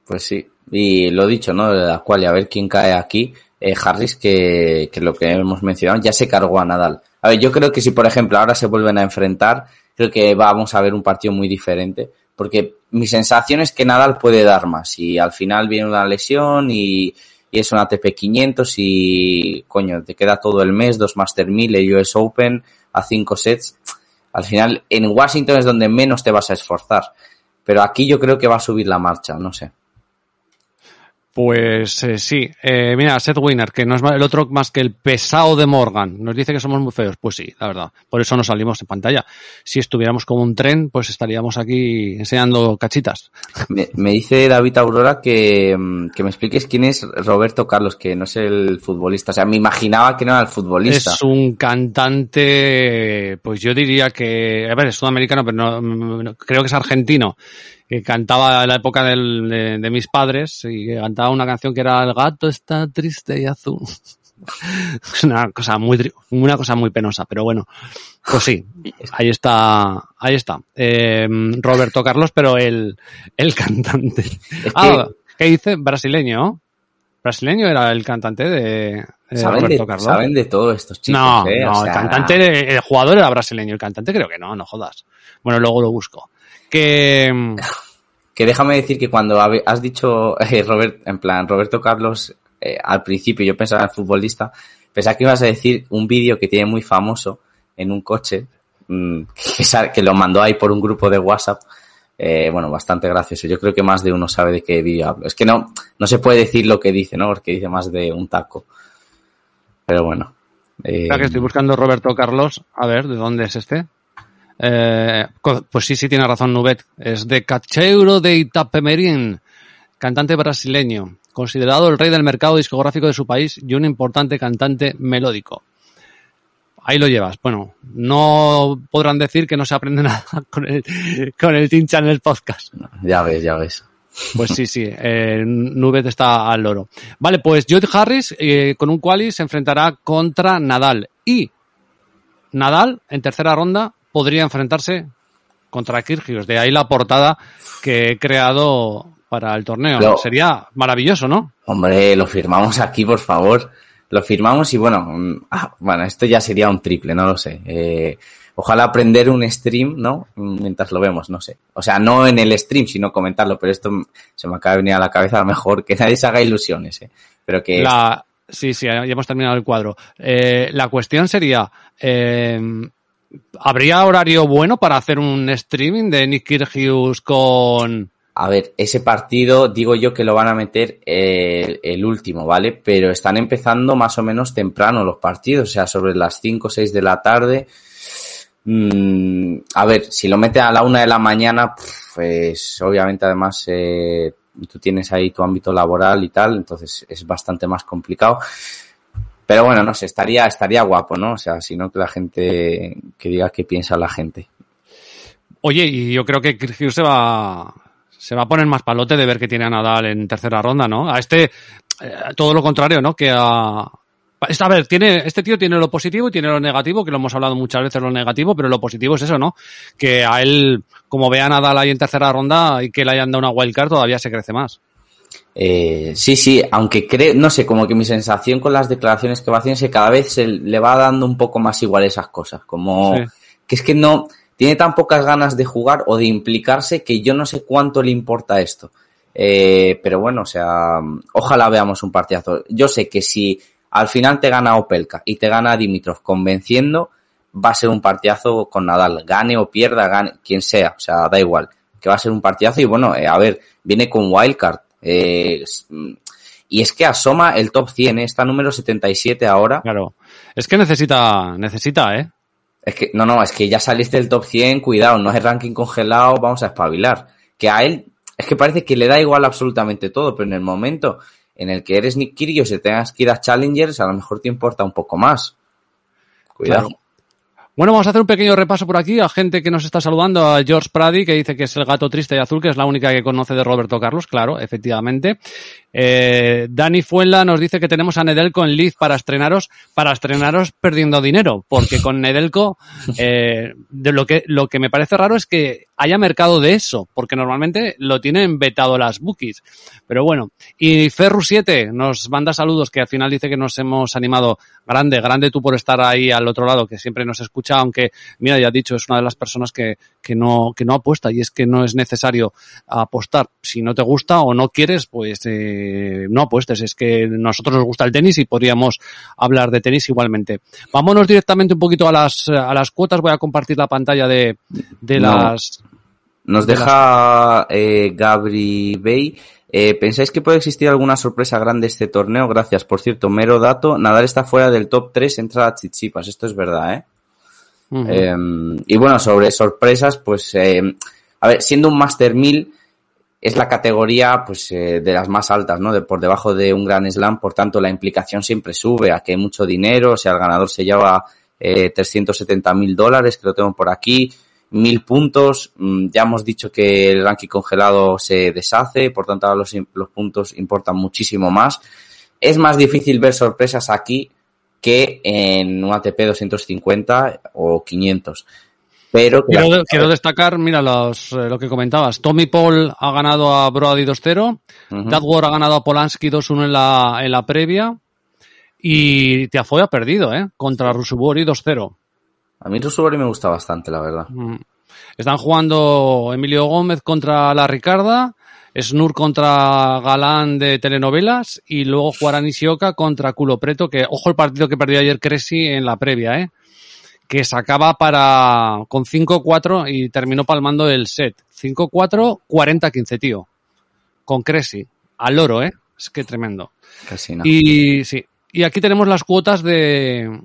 Pues sí. Y lo dicho, ¿no? La quali, a ver quién cae aquí. Eh, Harris, que, que lo que hemos mencionado, ya se cargó a Nadal. A ver, yo creo que si, por ejemplo, ahora se vuelven a enfrentar, creo que vamos a ver un partido muy diferente porque mi sensación es que Nadal puede dar más y al final viene una lesión y, y es un ATP 500 y coño, te queda todo el mes, dos Master 1000, el US Open a cinco sets. Al final en Washington es donde menos te vas a esforzar, pero aquí yo creo que va a subir la marcha, no sé. Pues eh, sí, eh, mira, Seth Winner, que no es el otro más que el pesado de Morgan, nos dice que somos muy feos. Pues sí, la verdad, por eso no salimos en pantalla. Si estuviéramos como un tren, pues estaríamos aquí enseñando cachitas. Me, me dice David Aurora que, mm, que, me expliques quién es Roberto Carlos, que no es el futbolista. O sea, me imaginaba que no era el futbolista. Es un cantante, pues yo diría que, a ver, es sudamericano, pero no, no creo que es argentino que cantaba en la época del, de, de, mis padres y que cantaba una canción que era El gato está triste y azul. es una cosa muy, una cosa muy penosa, pero bueno, pues sí, ahí está, ahí está. Eh, Roberto Carlos, pero el, el cantante. Ah, ¿qué dice? Brasileño. Brasileño era el cantante de, de ¿Saben Roberto de, Carlos. Saben de todo estos chicos. No, eh? no, o sea, el cantante, el jugador era brasileño, el cantante creo que no, no jodas. Bueno, luego lo busco que... Que déjame decir que cuando has dicho, eh, Robert, en plan, Roberto Carlos, eh, al principio yo pensaba en futbolista, pensaba que ibas a decir un vídeo que tiene muy famoso en un coche, mmm, que, que, lo mandó ahí por un grupo de WhatsApp, eh, bueno, bastante gracioso. Yo creo que más de uno sabe de qué vídeo hablo. Es que no, no se puede decir lo que dice, ¿no? Porque dice más de un taco. Pero bueno. Eh, que estoy buscando Roberto Carlos. A ver, ¿de dónde es este? Eh, pues sí, sí, tiene razón Nubet. Es de Cacheiro de Itapemerín, cantante brasileño, considerado el rey del mercado discográfico de su país y un importante cantante melódico. Ahí lo llevas. Bueno, no podrán decir que no se aprende nada con el, con el Channel Podcast. Ya ves, ya ves. Pues sí, sí, eh, Nubet está al loro. Vale, pues Jude Harris eh, con un quali se enfrentará contra Nadal. Y Nadal, en tercera ronda, podría enfrentarse contra Kirgios. De ahí la portada que he creado para el torneo. Lo, Sería maravilloso, ¿no? Hombre, lo firmamos aquí, por favor. Lo firmamos y bueno, ah, bueno, esto ya sería un triple, no lo sé. Eh, ojalá aprender un stream, ¿no? Mientras lo vemos, no sé. O sea, no en el stream, sino comentarlo, pero esto se me acaba de venir a la cabeza, a lo mejor que nadie se haga ilusiones, ¿eh? Pero que... La... Sí, sí, ya hemos terminado el cuadro. Eh, la cuestión sería, eh, ¿Habría horario bueno para hacer un streaming de Nick Kyrgios con...? A ver, ese partido digo yo que lo van a meter el, el, último, ¿vale? Pero están empezando más o menos temprano los partidos, o sea, sobre las 5 o 6 de la tarde. Mm, a ver, si lo mete a la una de la mañana, pues obviamente además eh, tú tienes ahí tu ámbito laboral y tal, entonces es bastante más complicado. Pero bueno, no sé, estaría, estaría guapo, ¿no? O sea, si no que la gente, que diga qué piensa la gente. Oye, y yo creo que Kyrgios se va, se va a poner más palote de ver que tiene a Nadal en tercera ronda, ¿no? A este, eh, todo lo contrario, ¿no? Que a, a ver, tiene, este tío tiene lo positivo y tiene lo negativo, que lo hemos hablado muchas veces lo negativo, pero lo positivo es eso, ¿no? Que a él, como ve a Nadal ahí en tercera ronda y que le hayan dado una wildcard, todavía se crece más. Eh, sí, sí, aunque creo, no sé, como que mi sensación con las declaraciones que va haciendo es que cada vez se le va dando un poco más igual esas cosas, como que es que no tiene tan pocas ganas de jugar o de implicarse que yo no sé cuánto le importa esto. Eh, pero bueno, o sea, ojalá veamos un partidazo. Yo sé que si al final te gana Opelka y te gana Dimitrov convenciendo, va a ser un partidazo con Nadal, gane o pierda, gane, quien sea, o sea, da igual, que va a ser un partidazo y bueno, eh, a ver, viene con wildcard, eh, y es que asoma el top 100, ¿eh? está número 77 ahora. Claro. Es que necesita, necesita, ¿eh? Es que, no, no, es que ya saliste del top 100, cuidado, no es ranking congelado, vamos a espabilar. Que a él, es que parece que le da igual absolutamente todo, pero en el momento en el que eres Nick Kyrgios y tengas que ir a Challengers, a lo mejor te importa un poco más. Cuidado. Bueno, vamos a hacer un pequeño repaso por aquí a gente que nos está saludando, a George Prady, que dice que es el gato triste y azul, que es la única que conoce de Roberto Carlos, claro, efectivamente. Eh, Dani Fuenla nos dice que tenemos a Nedelco en Leaf para estrenaros, para estrenaros perdiendo dinero, porque con Nedelco, eh, de lo que, lo que me parece raro es que haya mercado de eso, porque normalmente lo tienen vetado las bookies. Pero bueno, y Ferru7 nos manda saludos, que al final dice que nos hemos animado grande, grande tú por estar ahí al otro lado, que siempre nos escucha, aunque, mira, ya he dicho, es una de las personas que, que no, que no apuesta, y es que no es necesario apostar. Si no te gusta o no quieres, pues eh, no apuestes, es que a nosotros nos gusta el tenis y podríamos hablar de tenis igualmente. Vámonos directamente un poquito a las, a las cuotas, voy a compartir la pantalla de, de las nos deja eh, Gabri Bay. Eh, ¿Pensáis que puede existir alguna sorpresa grande este torneo? Gracias. Por cierto, mero dato, Nadal está fuera del top 3, entra a Chichipas. Esto es verdad, ¿eh? Y bueno, sobre sorpresas, pues, a ver, siendo un Master 1000, es la categoría pues eh, de las más altas, ¿no? De por debajo de un Gran Slam, por tanto la implicación siempre sube, a que hay mucho dinero, o sea, el ganador se lleva eh, 370 mil dólares, que lo tengo por aquí, mil puntos. Mm, ya hemos dicho que el ranking congelado se deshace, por tanto los, los puntos importan muchísimo más. Es más difícil ver sorpresas aquí que en un ATP 250 o 500. Pero quiero, destacar, mira, los, eh, lo que comentabas. Tommy Paul ha ganado a Brody 2-0. Uh ha ganado a Polanski 2-1 en la, en la previa. Y Tiafoe ha perdido, ¿eh? Contra Rusubori 2-0. A mí Rusubori me gusta bastante, la verdad. Mm. Están jugando Emilio Gómez contra la Ricarda, Snur contra Galán de telenovelas y luego jugará Nishioka contra Culo Preto, que ojo el partido que perdió ayer Cressy en la previa, ¿eh? Que sacaba para con 5-4 y terminó palmando el set. 5-4, 40-15, tío. Con Cressy. Al oro, ¿eh? Es que tremendo. Casi no. Y sí. Y aquí tenemos las cuotas de,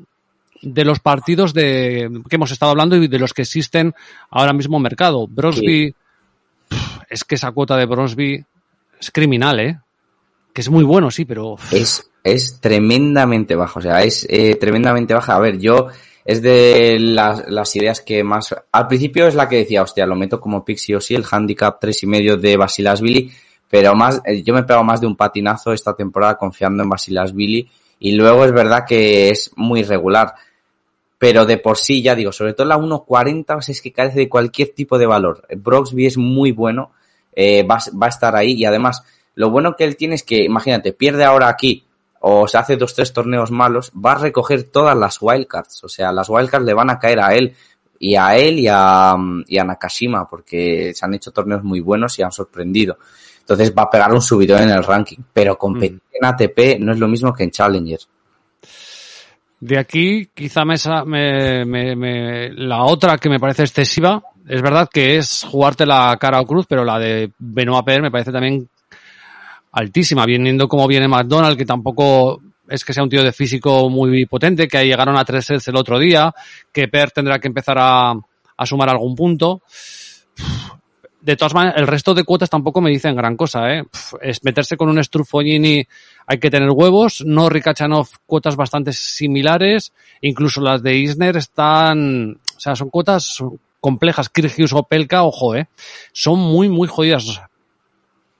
de los partidos de que hemos estado hablando y de los que existen ahora mismo en mercado. Brosby, es que esa cuota de Brosby es criminal, ¿eh? Que es muy bueno, sí, pero... Es, es tremendamente baja, o sea, es eh, tremendamente baja. A ver, yo es de las, ideas que más... Al principio es la que decía, hostia, lo meto como Pixie o sí, el handicap tres y medio de Basilasvili, pero más, eh, yo me he pegado más de un patinazo esta temporada confiando en Basilasvili y luego es verdad que es muy regular pero de por sí, ya digo, sobre todo la 1.40 es que carece de cualquier tipo de valor. Broxby es muy bueno, eh, va, va, a estar ahí y además lo bueno que él tiene es que, imagínate, pierde ahora aquí o se hace dos, tres torneos malos, va a recoger todas las wildcards, o sea, las wildcards le van a caer a él y a él y a, y a Nakashima porque se han hecho torneos muy buenos y han sorprendido. Entonces va a pegar un subidón en el ranking, pero competir en ATP no es lo mismo que en Challenger. De aquí, quizá me, me, me, la otra que me parece excesiva, es verdad que es jugarte la cara o cruz, pero la de Benoit Per me parece también altísima, viendo como viene McDonald, que tampoco es que sea un tío de físico muy potente, que llegaron a tres sets el otro día, que Per tendrá que empezar a, a sumar algún punto de todas maneras, el resto de cuotas tampoco me dicen gran cosa, ¿eh? es meterse con un Strufognini hay que tener huevos, no Rikachanov cuotas bastante similares, incluso las de Isner están, o sea, son cuotas complejas, Kirgius o Pelka, ojo, ¿eh? Son muy, muy jodidas.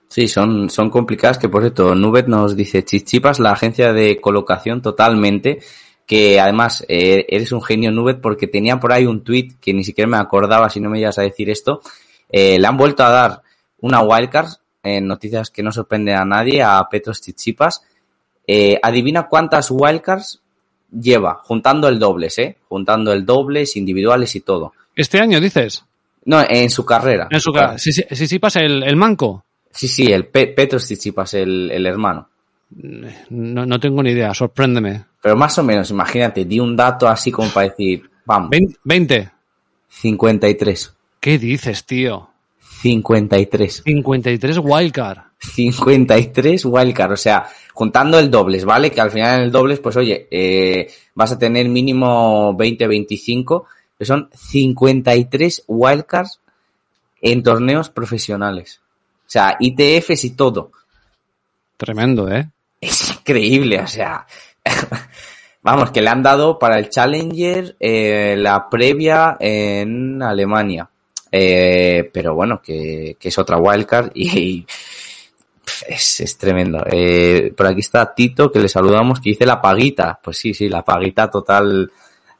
Sí, son, son complicadas, que por cierto, Nubet nos dice, Chichipas, la agencia de colocación totalmente, que además eh, eres un genio Nubet porque tenía por ahí un tweet que ni siquiera me acordaba si no me ibas a decir esto, eh, le han vuelto a dar una wildcard en noticias que no sorprenden a nadie, a Petros Tsitsipas. Eh, adivina cuántas wildcards lleva, juntando el dobles, ¿eh? Juntando el dobles, individuales y todo. ¿Este año dices? No, en su carrera. En su carrera. Sí, sí, Tsitsipas, el, el manco. Sí, sí, el Pe Petros Tsitsipas, el, el hermano. No, no tengo ni idea, sorpréndeme. Pero más o menos, imagínate, di un dato así como para decir, vamos. 20. 53. ¿Qué dices, tío? 53. 53 wildcard. 53 wildcard, o sea, juntando el dobles, ¿vale? Que al final en el dobles, pues oye, eh, vas a tener mínimo 20, 25, que son 53 wildcards en torneos profesionales. O sea, ITFs y todo. Tremendo, ¿eh? Es increíble, o sea, vamos, que le han dado para el Challenger eh, la previa en Alemania. Eh, pero bueno, que, que, es otra wildcard y, y es, es, tremendo. Eh, por aquí está Tito, que le saludamos, que dice la paguita. Pues sí, sí, la paguita total.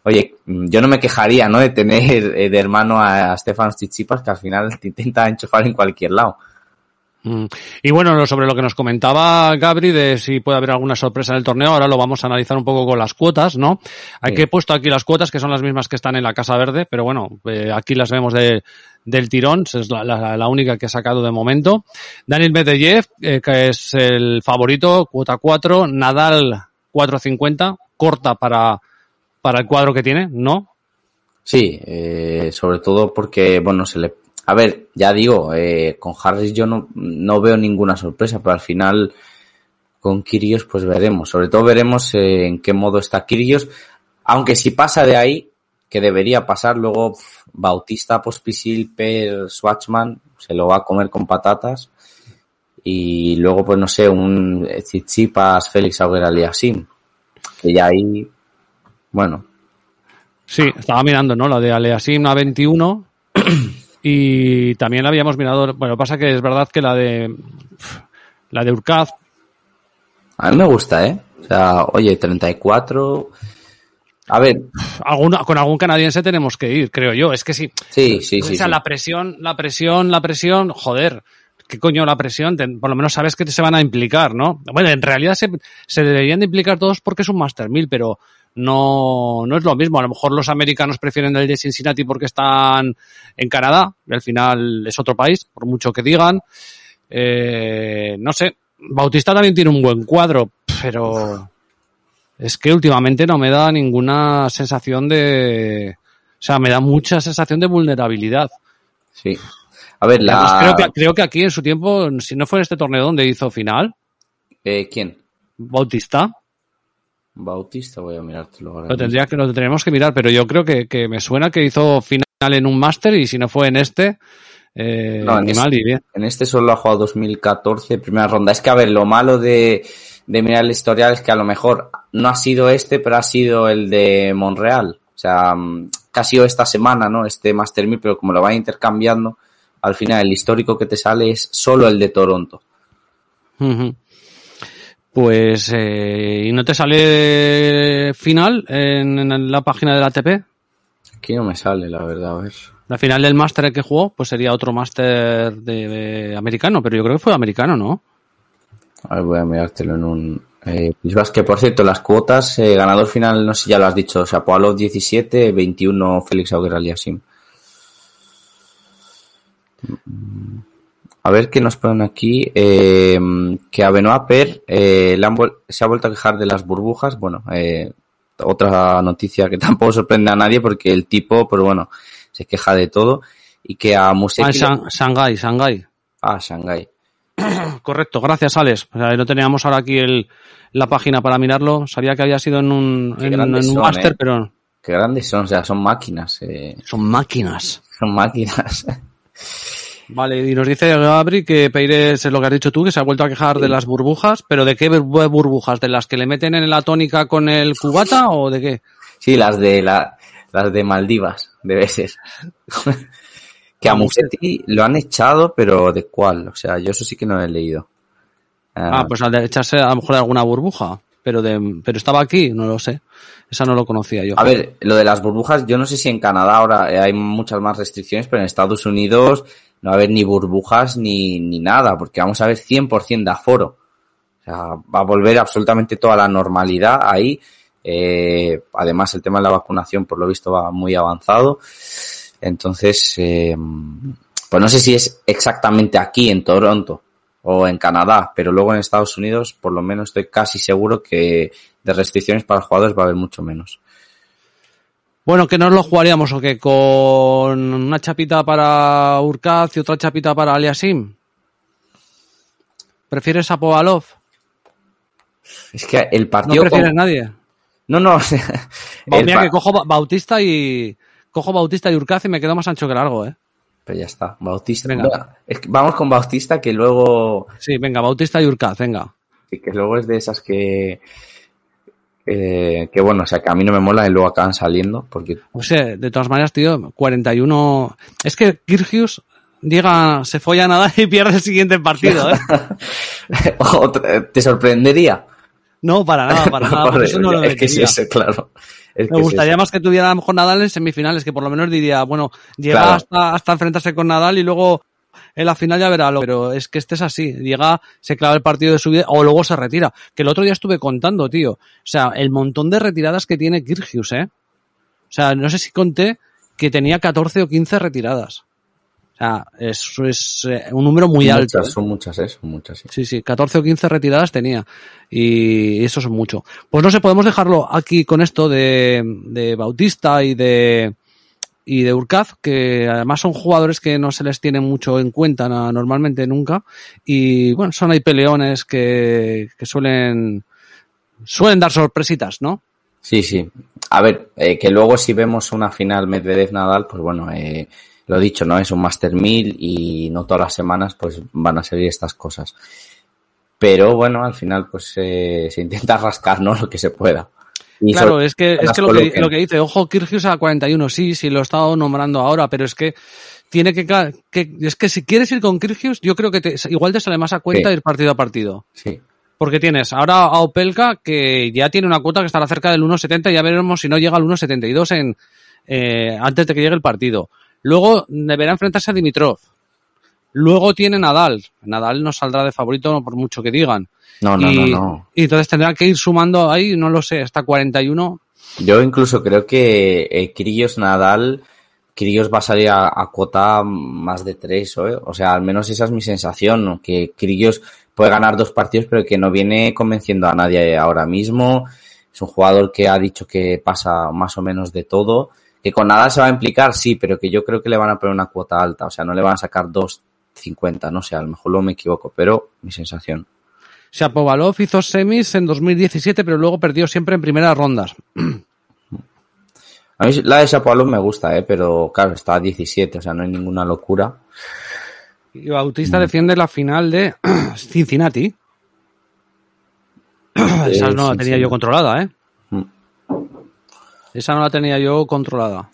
Oye, yo no me quejaría, ¿no? De tener de hermano a, a Stefan Tsitsipas, que al final te intenta enchufar en cualquier lado. Mm. Y bueno, sobre lo que nos comentaba Gabri de si puede haber alguna sorpresa en el torneo, ahora lo vamos a analizar un poco con las cuotas, ¿no? Hay sí. que he puesto aquí las cuotas que son las mismas que están en la Casa Verde, pero bueno, eh, aquí las vemos de, del tirón, es la, la, la, única que he sacado de momento. Daniel Medvedev, eh, que es el favorito, cuota 4, Nadal 4.50, corta para, para el cuadro que tiene, ¿no? Sí, eh, sobre todo porque, bueno, se le a ver, ya digo, eh, con Harris yo no, no veo ninguna sorpresa, pero al final con Kirios pues veremos. Sobre todo veremos eh, en qué modo está Kirios. Aunque si pasa de ahí, que debería pasar, luego Bautista, Pospisil, Per, Swatchman, se lo va a comer con patatas. Y luego, pues no sé, un Chichipas, Félix Auger Aliasim. Que ya ahí, bueno. Sí, estaba mirando, ¿no? La de Aliasim a 21. Y también la habíamos mirado, bueno, pasa que es verdad que la de la de Urcaz. A mí me gusta, ¿eh? O sea, oye, 34. A ver. Alguna, con algún canadiense tenemos que ir, creo yo. Es que sí. Sí, sí, sí. O sea, sí. la presión, la presión, la presión, joder. ¿Qué coño la presión? Por lo menos sabes que se van a implicar, ¿no? Bueno, en realidad se, se deberían de implicar todos porque es un Master 1000, pero no, no es lo mismo. A lo mejor los americanos prefieren el de Cincinnati porque están en Canadá, y al final es otro país, por mucho que digan. Eh, no sé, Bautista también tiene un buen cuadro, pero es que últimamente no me da ninguna sensación de... O sea, me da mucha sensación de vulnerabilidad. Sí. A ver, la... Además, creo, que, creo que aquí en su tiempo, si no fue en este torneo donde hizo final. Eh, ¿Quién? Bautista. Bautista, voy a mirártelo ahora. Lo, tendría que, lo tendríamos que mirar, pero yo creo que, que me suena que hizo final en un máster y si no fue en este, eh, no, en este, mal. En este solo ha jugado 2014, primera ronda. Es que, a ver, lo malo de, de mirar el historial es que a lo mejor no ha sido este, pero ha sido el de Monreal. O sea, que ha sido esta semana, ¿no? Este Master 1000, pero como lo van intercambiando, al final el histórico que te sale es solo el de Toronto. Uh -huh. Pues, eh, ¿y no te sale final en, en, la página del ATP? Aquí no me sale, la verdad, a ver. La final del máster que jugó, pues sería otro máster de, de, americano, pero yo creo que fue americano, ¿no? A ver, voy a mirártelo en un... Eh, que, por cierto, las cuotas, eh, ganador final, no sé si ya lo has dicho, o sea, Poalov 17, 21 Félix Auger Aliasim. A ver qué nos ponen aquí. Eh, que a Benoit Per eh, se ha vuelto a quejar de las burbujas. Bueno, eh, otra noticia que tampoco sorprende a nadie porque el tipo, pero bueno, se queja de todo. Y que a Museki... Ah, Shanghai, Shanghai. Ah, Shanghai. Correcto, gracias Alex. O sea, no teníamos ahora aquí el, la página para mirarlo. Sabía que había sido en un, en, en, un son, máster, eh. pero... Qué grandes son, o sea, son máquinas. Eh. Son máquinas. Son máquinas. Vale, y nos dice Gabri que Peires es lo que has dicho tú, que se ha vuelto a quejar sí. de las burbujas, pero ¿de qué burbujas? ¿De las que le meten en la tónica con el cubata o de qué? Sí, las de la, las de Maldivas, debe ser. que a Musetti lo han echado, pero ¿de cuál? O sea, yo eso sí que no lo he leído. Ah, pues al de echarse a lo mejor de alguna burbuja, pero de, pero estaba aquí, no lo sé. Esa no lo conocía yo. A ver, lo de las burbujas, yo no sé si en Canadá ahora hay muchas más restricciones, pero en Estados Unidos no va a haber ni burbujas ni, ni nada, porque vamos a ver 100% de aforo. O sea, va a volver absolutamente toda la normalidad ahí. Eh, además, el tema de la vacunación, por lo visto, va muy avanzado. Entonces, eh, pues no sé si es exactamente aquí en Toronto o en Canadá, pero luego en Estados Unidos, por lo menos estoy casi seguro que de restricciones para jugadores va a haber mucho menos. Bueno, que nos lo jugaríamos o que con una chapita para Urkaz y otra chapita para Aliasim. ¿Prefieres a Povalov? Es que el partido. ¿No prefieres nadie? No, no. Mira que cojo Bautista y cojo Bautista y Urcaz y me quedo más ancho que largo, ¿eh? Pero ya está. Bautista. Venga. vamos con Bautista que luego. Sí, venga, Bautista y Urcaz, venga. Y que luego es de esas que. Eh, que bueno, o sea, que a mí no me mola y luego acaban saliendo. Porque... O sea, de todas maneras, tío, 41. Es que Kirgius diga, se folla nada y pierde el siguiente partido, ¿eh? ¿Te sorprendería? No, para nada, para nada. eso no lo es que sí, es, claro. Me gustaría más que tuviera a lo mejor Nadal en semifinales, que por lo menos diría, bueno, llega hasta, hasta enfrentarse con Nadal y luego en la final ya verá, pero es que este es así, llega, se clava el partido de su vida o luego se retira. Que el otro día estuve contando, tío. O sea, el montón de retiradas que tiene Kirgius, ¿eh? O sea, no sé si conté que tenía 14 o 15 retiradas. O sea, eso es eh, un número muy alto. ¿eh? Son muchas, ¿eh? Son muchas, sí. Sí, sí, 14 o 15 retiradas tenía. Y eso es mucho. Pues no sé, podemos dejarlo aquí con esto de, de Bautista y de, y de Urcaz, que además son jugadores que no se les tiene mucho en cuenta normalmente nunca. Y bueno, son ahí peleones que, que suelen, suelen dar sorpresitas, ¿no? Sí, sí. A ver, eh, que luego si vemos una final Medvedev-Nadal, pues bueno, eh, lo dicho, ¿no? Es un Master 1000 y no todas las semanas pues van a salir estas cosas. Pero bueno, al final pues eh, se intenta rascar, ¿no? Lo que se pueda claro, es que, es que lo, que, lo que dice, ojo, Kirgios a 41, sí, sí, lo he estado nombrando ahora, pero es que tiene que, que es que si quieres ir con Kirgios, yo creo que te, igual te sale más a cuenta ir partido a partido. Sí. Porque tienes ahora a Opelka que ya tiene una cuota que estará cerca del 1.70, ya veremos si no llega al 1.72 en, eh, antes de que llegue el partido. Luego deberá enfrentarse a Dimitrov. Luego tiene Nadal. Nadal no saldrá de favorito por mucho que digan. No, no, no, no. Y entonces tendrá que ir sumando ahí, no lo sé, hasta 41. Yo incluso creo que eh, Nadal, Kyrgios va a salir a, cuota más de tres, ¿eh? o sea, al menos esa es mi sensación, ¿no? que Kyrgios puede ganar dos partidos, pero que no viene convenciendo a nadie ahora mismo. Es un jugador que ha dicho que pasa más o menos de todo. Que con Nadal se va a implicar, sí, pero que yo creo que le van a poner una cuota alta. O sea, no le van a sacar 2.50, no sé, a lo mejor lo me equivoco, pero mi sensación. Shapovalov hizo semis en 2017, pero luego perdió siempre en primeras rondas. A mí la de Shapovalov me gusta, ¿eh? pero claro, está a 17, o sea, no hay ninguna locura. Y Bautista mm. defiende la final de Cincinnati. Esa no la tenía yo controlada, ¿eh? Mm. Esa no la tenía yo controlada.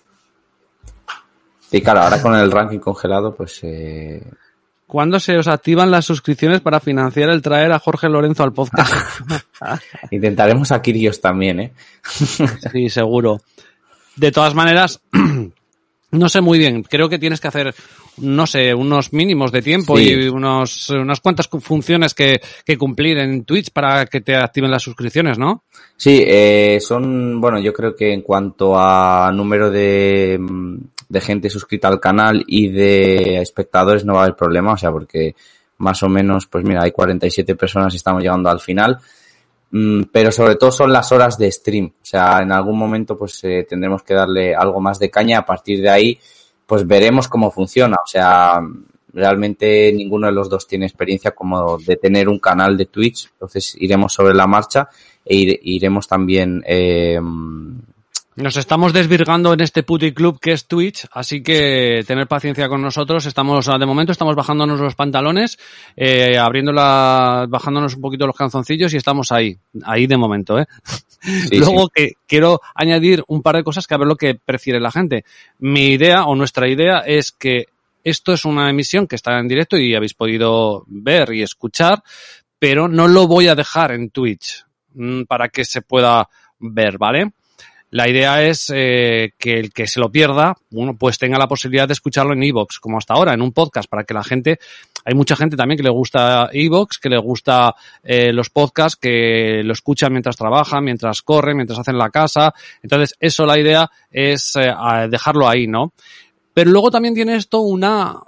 Y claro, ahora con el ranking congelado, pues eh, ¿Cuándo se os activan las suscripciones para financiar el traer a Jorge Lorenzo al podcast? Intentaremos a Kirios también, ¿eh? sí, seguro. De todas maneras, no sé muy bien. Creo que tienes que hacer, no sé, unos mínimos de tiempo y unos, unas cuantas funciones que, que, cumplir en Twitch para que te activen las suscripciones, ¿no? Sí, eh, son, bueno, yo creo que en cuanto a número de, de gente suscrita al canal y de espectadores no va a haber problema, o sea, porque más o menos, pues mira, hay 47 personas y estamos llegando al final. Mm, pero sobre todo son las horas de stream. O sea, en algún momento pues eh, tendremos que darle algo más de caña. A partir de ahí, pues veremos cómo funciona. O sea, realmente ninguno de los dos tiene experiencia como de tener un canal de Twitch. Entonces iremos sobre la marcha e iremos también eh, nos estamos desvirgando en este puti club que es Twitch, así que tener paciencia con nosotros. Estamos, de momento, estamos bajándonos los pantalones, eh, abriéndola, bajándonos un poquito los canzoncillos y estamos ahí, ahí de momento, ¿eh? Luego que quiero añadir un par de cosas que a ver lo que prefiere la gente. Mi idea o nuestra idea es que esto es una emisión que está en directo y habéis podido ver y escuchar, pero no lo voy a dejar en Twitch mm, para que se pueda ver, ¿vale? La idea es eh, que el que se lo pierda, bueno, pues tenga la posibilidad de escucharlo en iVoox, como hasta ahora, en un podcast, para que la gente, hay mucha gente también que le gusta iVoox, que le gusta eh, los podcasts, que lo escuchan mientras trabajan, mientras corren, mientras hacen la casa. Entonces, eso la idea es eh, dejarlo ahí, ¿no? Pero luego también tiene esto una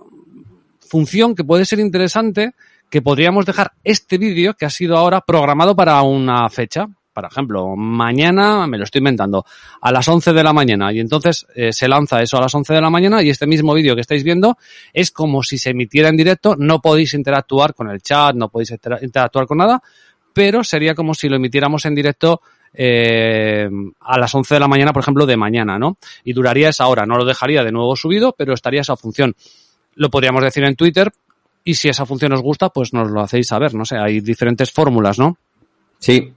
función que puede ser interesante, que podríamos dejar este vídeo que ha sido ahora programado para una fecha. Por ejemplo, mañana, me lo estoy inventando, a las 11 de la mañana. Y entonces eh, se lanza eso a las 11 de la mañana y este mismo vídeo que estáis viendo es como si se emitiera en directo. No podéis interactuar con el chat, no podéis interactuar con nada, pero sería como si lo emitiéramos en directo eh, a las 11 de la mañana, por ejemplo, de mañana, ¿no? Y duraría esa hora. No lo dejaría de nuevo subido, pero estaría esa función. Lo podríamos decir en Twitter, y si esa función os gusta, pues nos lo hacéis saber, no sé, hay diferentes fórmulas, ¿no? Sí.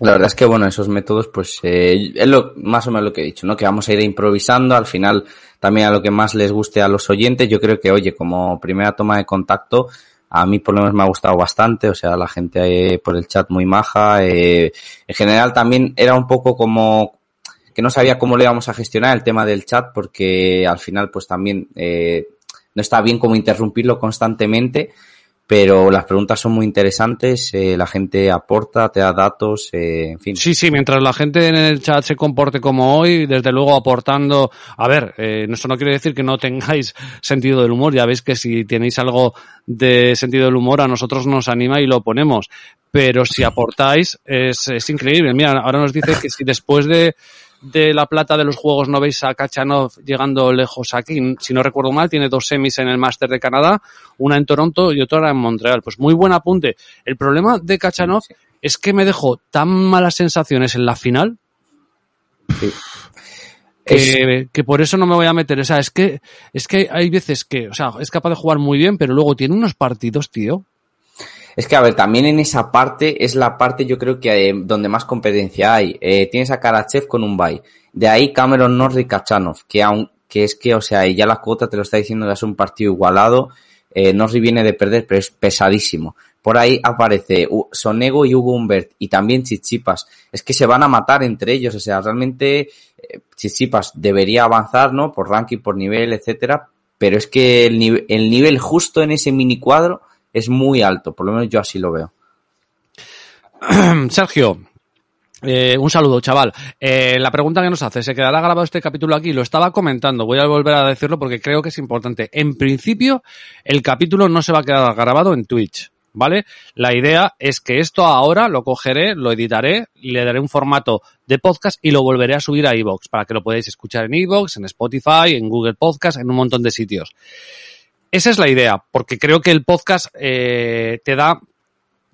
La verdad es que, bueno, esos métodos, pues, eh, es lo, más o menos lo que he dicho, ¿no? Que vamos a ir improvisando, al final, también a lo que más les guste a los oyentes, yo creo que, oye, como primera toma de contacto, a mí por lo menos me ha gustado bastante, o sea, la gente eh, por el chat muy maja, eh, en general también era un poco como que no sabía cómo le íbamos a gestionar el tema del chat, porque al final, pues también, eh, no está bien como interrumpirlo constantemente, pero las preguntas son muy interesantes, eh, la gente aporta, te da datos, eh, en fin. Sí, sí, mientras la gente en el chat se comporte como hoy, desde luego aportando, a ver, eh, eso no quiere decir que no tengáis sentido del humor, ya veis que si tenéis algo de sentido del humor a nosotros nos anima y lo ponemos, pero si aportáis es, es increíble. Mira, ahora nos dice que si después de de la plata de los juegos no veis a Kachanov llegando lejos aquí. Si no recuerdo mal, tiene dos semis en el Máster de Canadá, una en Toronto y otra en Montreal. Pues muy buen apunte. El problema de Kachanov es que me dejó tan malas sensaciones en la final que, que, por eso no me voy a meter. O sea, es que, es que hay veces que, o sea, es capaz de jugar muy bien, pero luego tiene unos partidos, tío, es que, a ver, también en esa parte es la parte yo creo que eh, donde más competencia hay. Eh, tienes a Karachev con un bye. De ahí Cameron Norrie y Kachanov, que aun, que es que, o sea, ya la cuota te lo está diciendo que es un partido igualado. Eh, Norrie viene de perder, pero es pesadísimo. Por ahí aparece Sonego y Hugo Humbert y también Chichipas. Es que se van a matar entre ellos. O sea, realmente eh, Chichipas debería avanzar, ¿no? Por ranking, por nivel, etcétera. Pero es que el nivel justo en ese mini cuadro es muy alto, por lo menos yo así lo veo. Sergio, eh, un saludo, chaval. Eh, la pregunta que nos hace, ¿se quedará grabado este capítulo aquí? Lo estaba comentando, voy a volver a decirlo porque creo que es importante. En principio, el capítulo no se va a quedar grabado en Twitch, ¿vale? La idea es que esto ahora lo cogeré, lo editaré, le daré un formato de podcast y lo volveré a subir a iVoox para que lo podáis escuchar en iVoox, en Spotify, en Google Podcast, en un montón de sitios. Esa es la idea, porque creo que el podcast eh, te da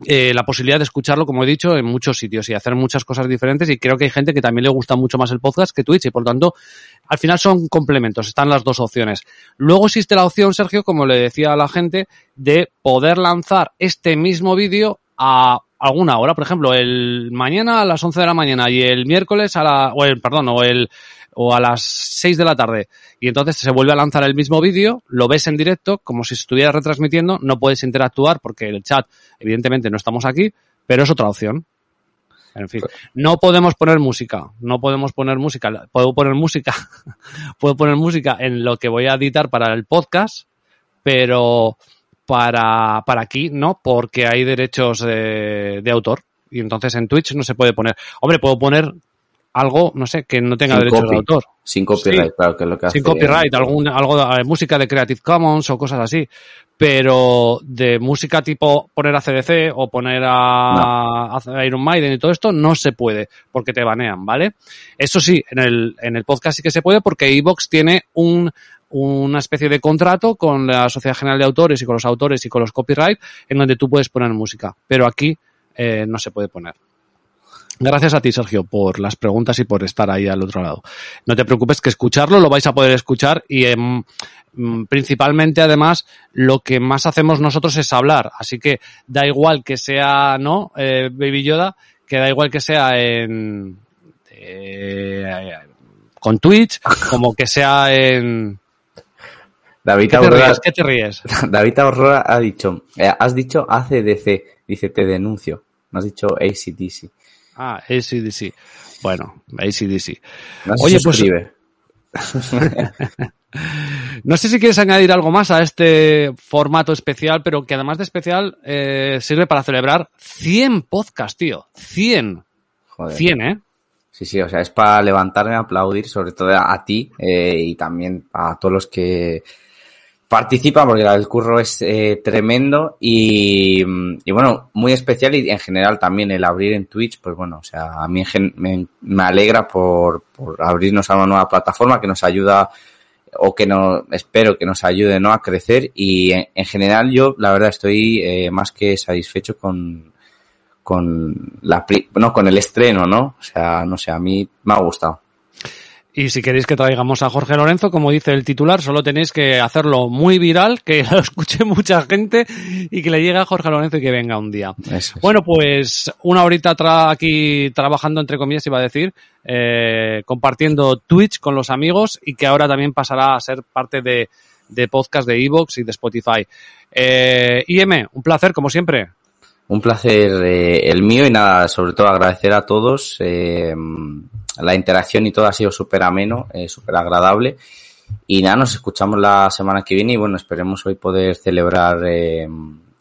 eh, la posibilidad de escucharlo, como he dicho, en muchos sitios y hacer muchas cosas diferentes. Y creo que hay gente que también le gusta mucho más el podcast que Twitch y por tanto, al final son complementos, están las dos opciones. Luego existe la opción, Sergio, como le decía a la gente, de poder lanzar este mismo vídeo a alguna hora, por ejemplo, el mañana a las 11 de la mañana y el miércoles a la, o el, perdón, o el, o a las 6 de la tarde y entonces se vuelve a lanzar el mismo vídeo, lo ves en directo como si estuviera retransmitiendo, no puedes interactuar porque el chat evidentemente no estamos aquí, pero es otra opción. En fin, no podemos poner música, no podemos poner música, puedo poner música, puedo poner música en lo que voy a editar para el podcast, pero para, para aquí no, porque hay derechos de, de autor y entonces en Twitch no se puede poner. Hombre, puedo poner algo, no sé, que no tenga derechos de autor. Sin copyright, claro, que es lo que Sin copyright, algún, algo de música de Creative Commons o cosas así. Pero de música tipo poner a CDC o poner a, Iron Maiden y todo esto no se puede porque te banean, ¿vale? Eso sí, en el, en el podcast sí que se puede porque Evox tiene un, una especie de contrato con la Sociedad General de Autores y con los autores y con los copyright en donde tú puedes poner música. Pero aquí eh, no se puede poner. Gracias a ti, Sergio, por las preguntas y por estar ahí al otro lado. No te preocupes que escucharlo lo vais a poder escuchar y em, mm, principalmente además lo que más hacemos nosotros es hablar. Así que da igual que sea, ¿no? Eh, Baby Yoda, que da igual que sea en, eh, con Twitch, como que sea en... David ¿Qué te ríes? ¿Qué te ríes? David Aurora ha dicho, eh, has dicho ACDC, dice te denuncio, no has dicho ACDC. Ah, ACDC. Bueno, ACDC. No Oye, pues no sé si quieres añadir algo más a este formato especial, pero que además de especial eh, sirve para celebrar 100 podcasts, tío. 100. Joder. 100, ¿eh? Sí, sí, o sea, es para levantarme, aplaudir, sobre todo a ti eh, y también a todos los que participan, porque el curro es eh, tremendo y, y, bueno, muy especial y en general también el abrir en Twitch, pues bueno, o sea, a mí me, me alegra por, por abrirnos a una nueva plataforma que nos ayuda o que no espero que nos ayude no a crecer y en, en general yo la verdad estoy eh, más que satisfecho con con la no con el estreno no o sea no sé a mí me ha gustado y si queréis que traigamos a Jorge Lorenzo, como dice el titular, solo tenéis que hacerlo muy viral, que lo escuche mucha gente y que le llegue a Jorge Lorenzo y que venga un día. Es. Bueno, pues una horita tra aquí trabajando, entre comillas, iba a decir, eh, compartiendo Twitch con los amigos y que ahora también pasará a ser parte de, de podcast de Evox y de Spotify. Eh, IM, un placer, como siempre. Un placer eh, el mío y nada, sobre todo agradecer a todos. Eh, la interacción y todo ha sido súper ameno, eh, súper agradable. Y nada, nos escuchamos la semana que viene y bueno, esperemos hoy poder celebrar eh,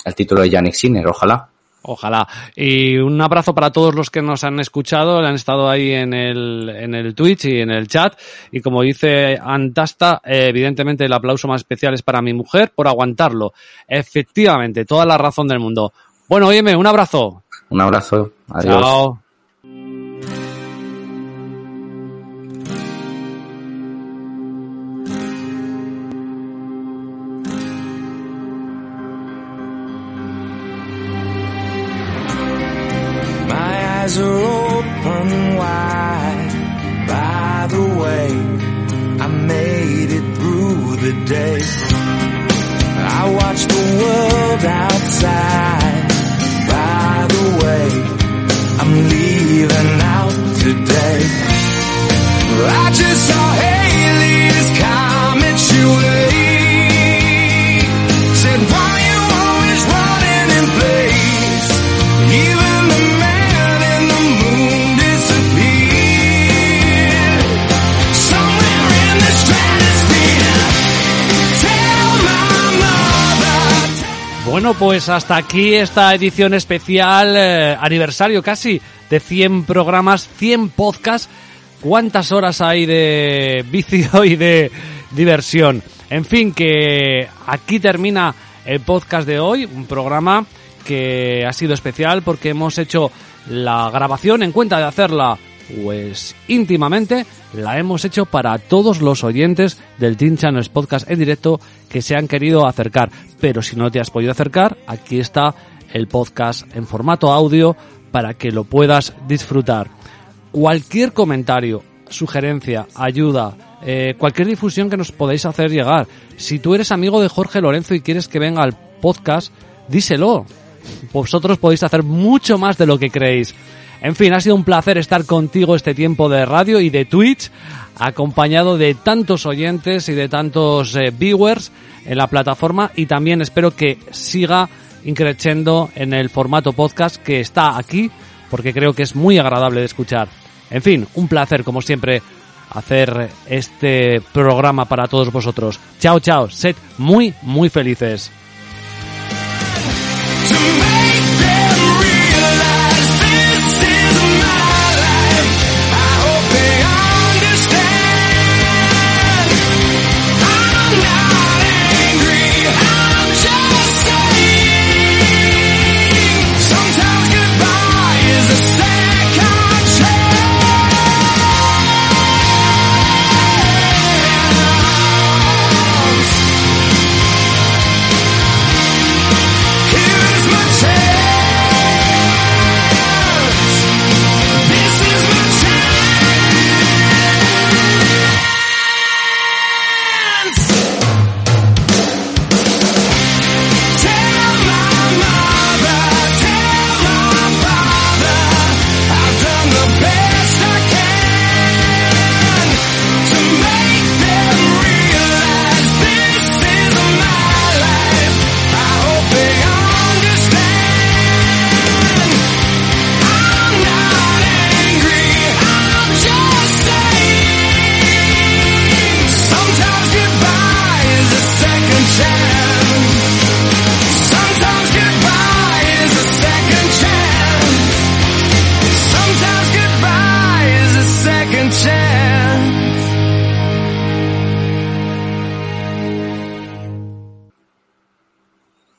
el título de Yannick Sinner, ojalá. Ojalá. Y un abrazo para todos los que nos han escuchado, han estado ahí en el, en el Twitch y en el chat. Y como dice Antasta, evidentemente el aplauso más especial es para mi mujer por aguantarlo. Efectivamente, toda la razón del mundo. Bueno, óyeme, un abrazo. Un abrazo. Adiós. Chao. Eyes are open wide. By the way, I made it through the day. I watch the world outside. By the way, I'm leaving out today. I just saw Bueno, pues hasta aquí esta edición especial, eh, aniversario casi, de 100 programas, 100 podcasts. ¿Cuántas horas hay de vicio y de diversión? En fin, que aquí termina el podcast de hoy, un programa que ha sido especial porque hemos hecho la grabación en cuenta de hacerla pues íntimamente la hemos hecho para todos los oyentes del Team Channels Podcast en directo que se han querido acercar. Pero si no te has podido acercar, aquí está el podcast en formato audio para que lo puedas disfrutar. Cualquier comentario, sugerencia, ayuda, eh, cualquier difusión que nos podáis hacer llegar. Si tú eres amigo de Jorge Lorenzo y quieres que venga al podcast, díselo. Vosotros podéis hacer mucho más de lo que creéis. En fin, ha sido un placer estar contigo este tiempo de radio y de Twitch, acompañado de tantos oyentes y de tantos eh, viewers en la plataforma y también espero que siga increciendo en el formato podcast que está aquí, porque creo que es muy agradable de escuchar. En fin, un placer como siempre hacer este programa para todos vosotros. Chao, chao, sed muy, muy felices.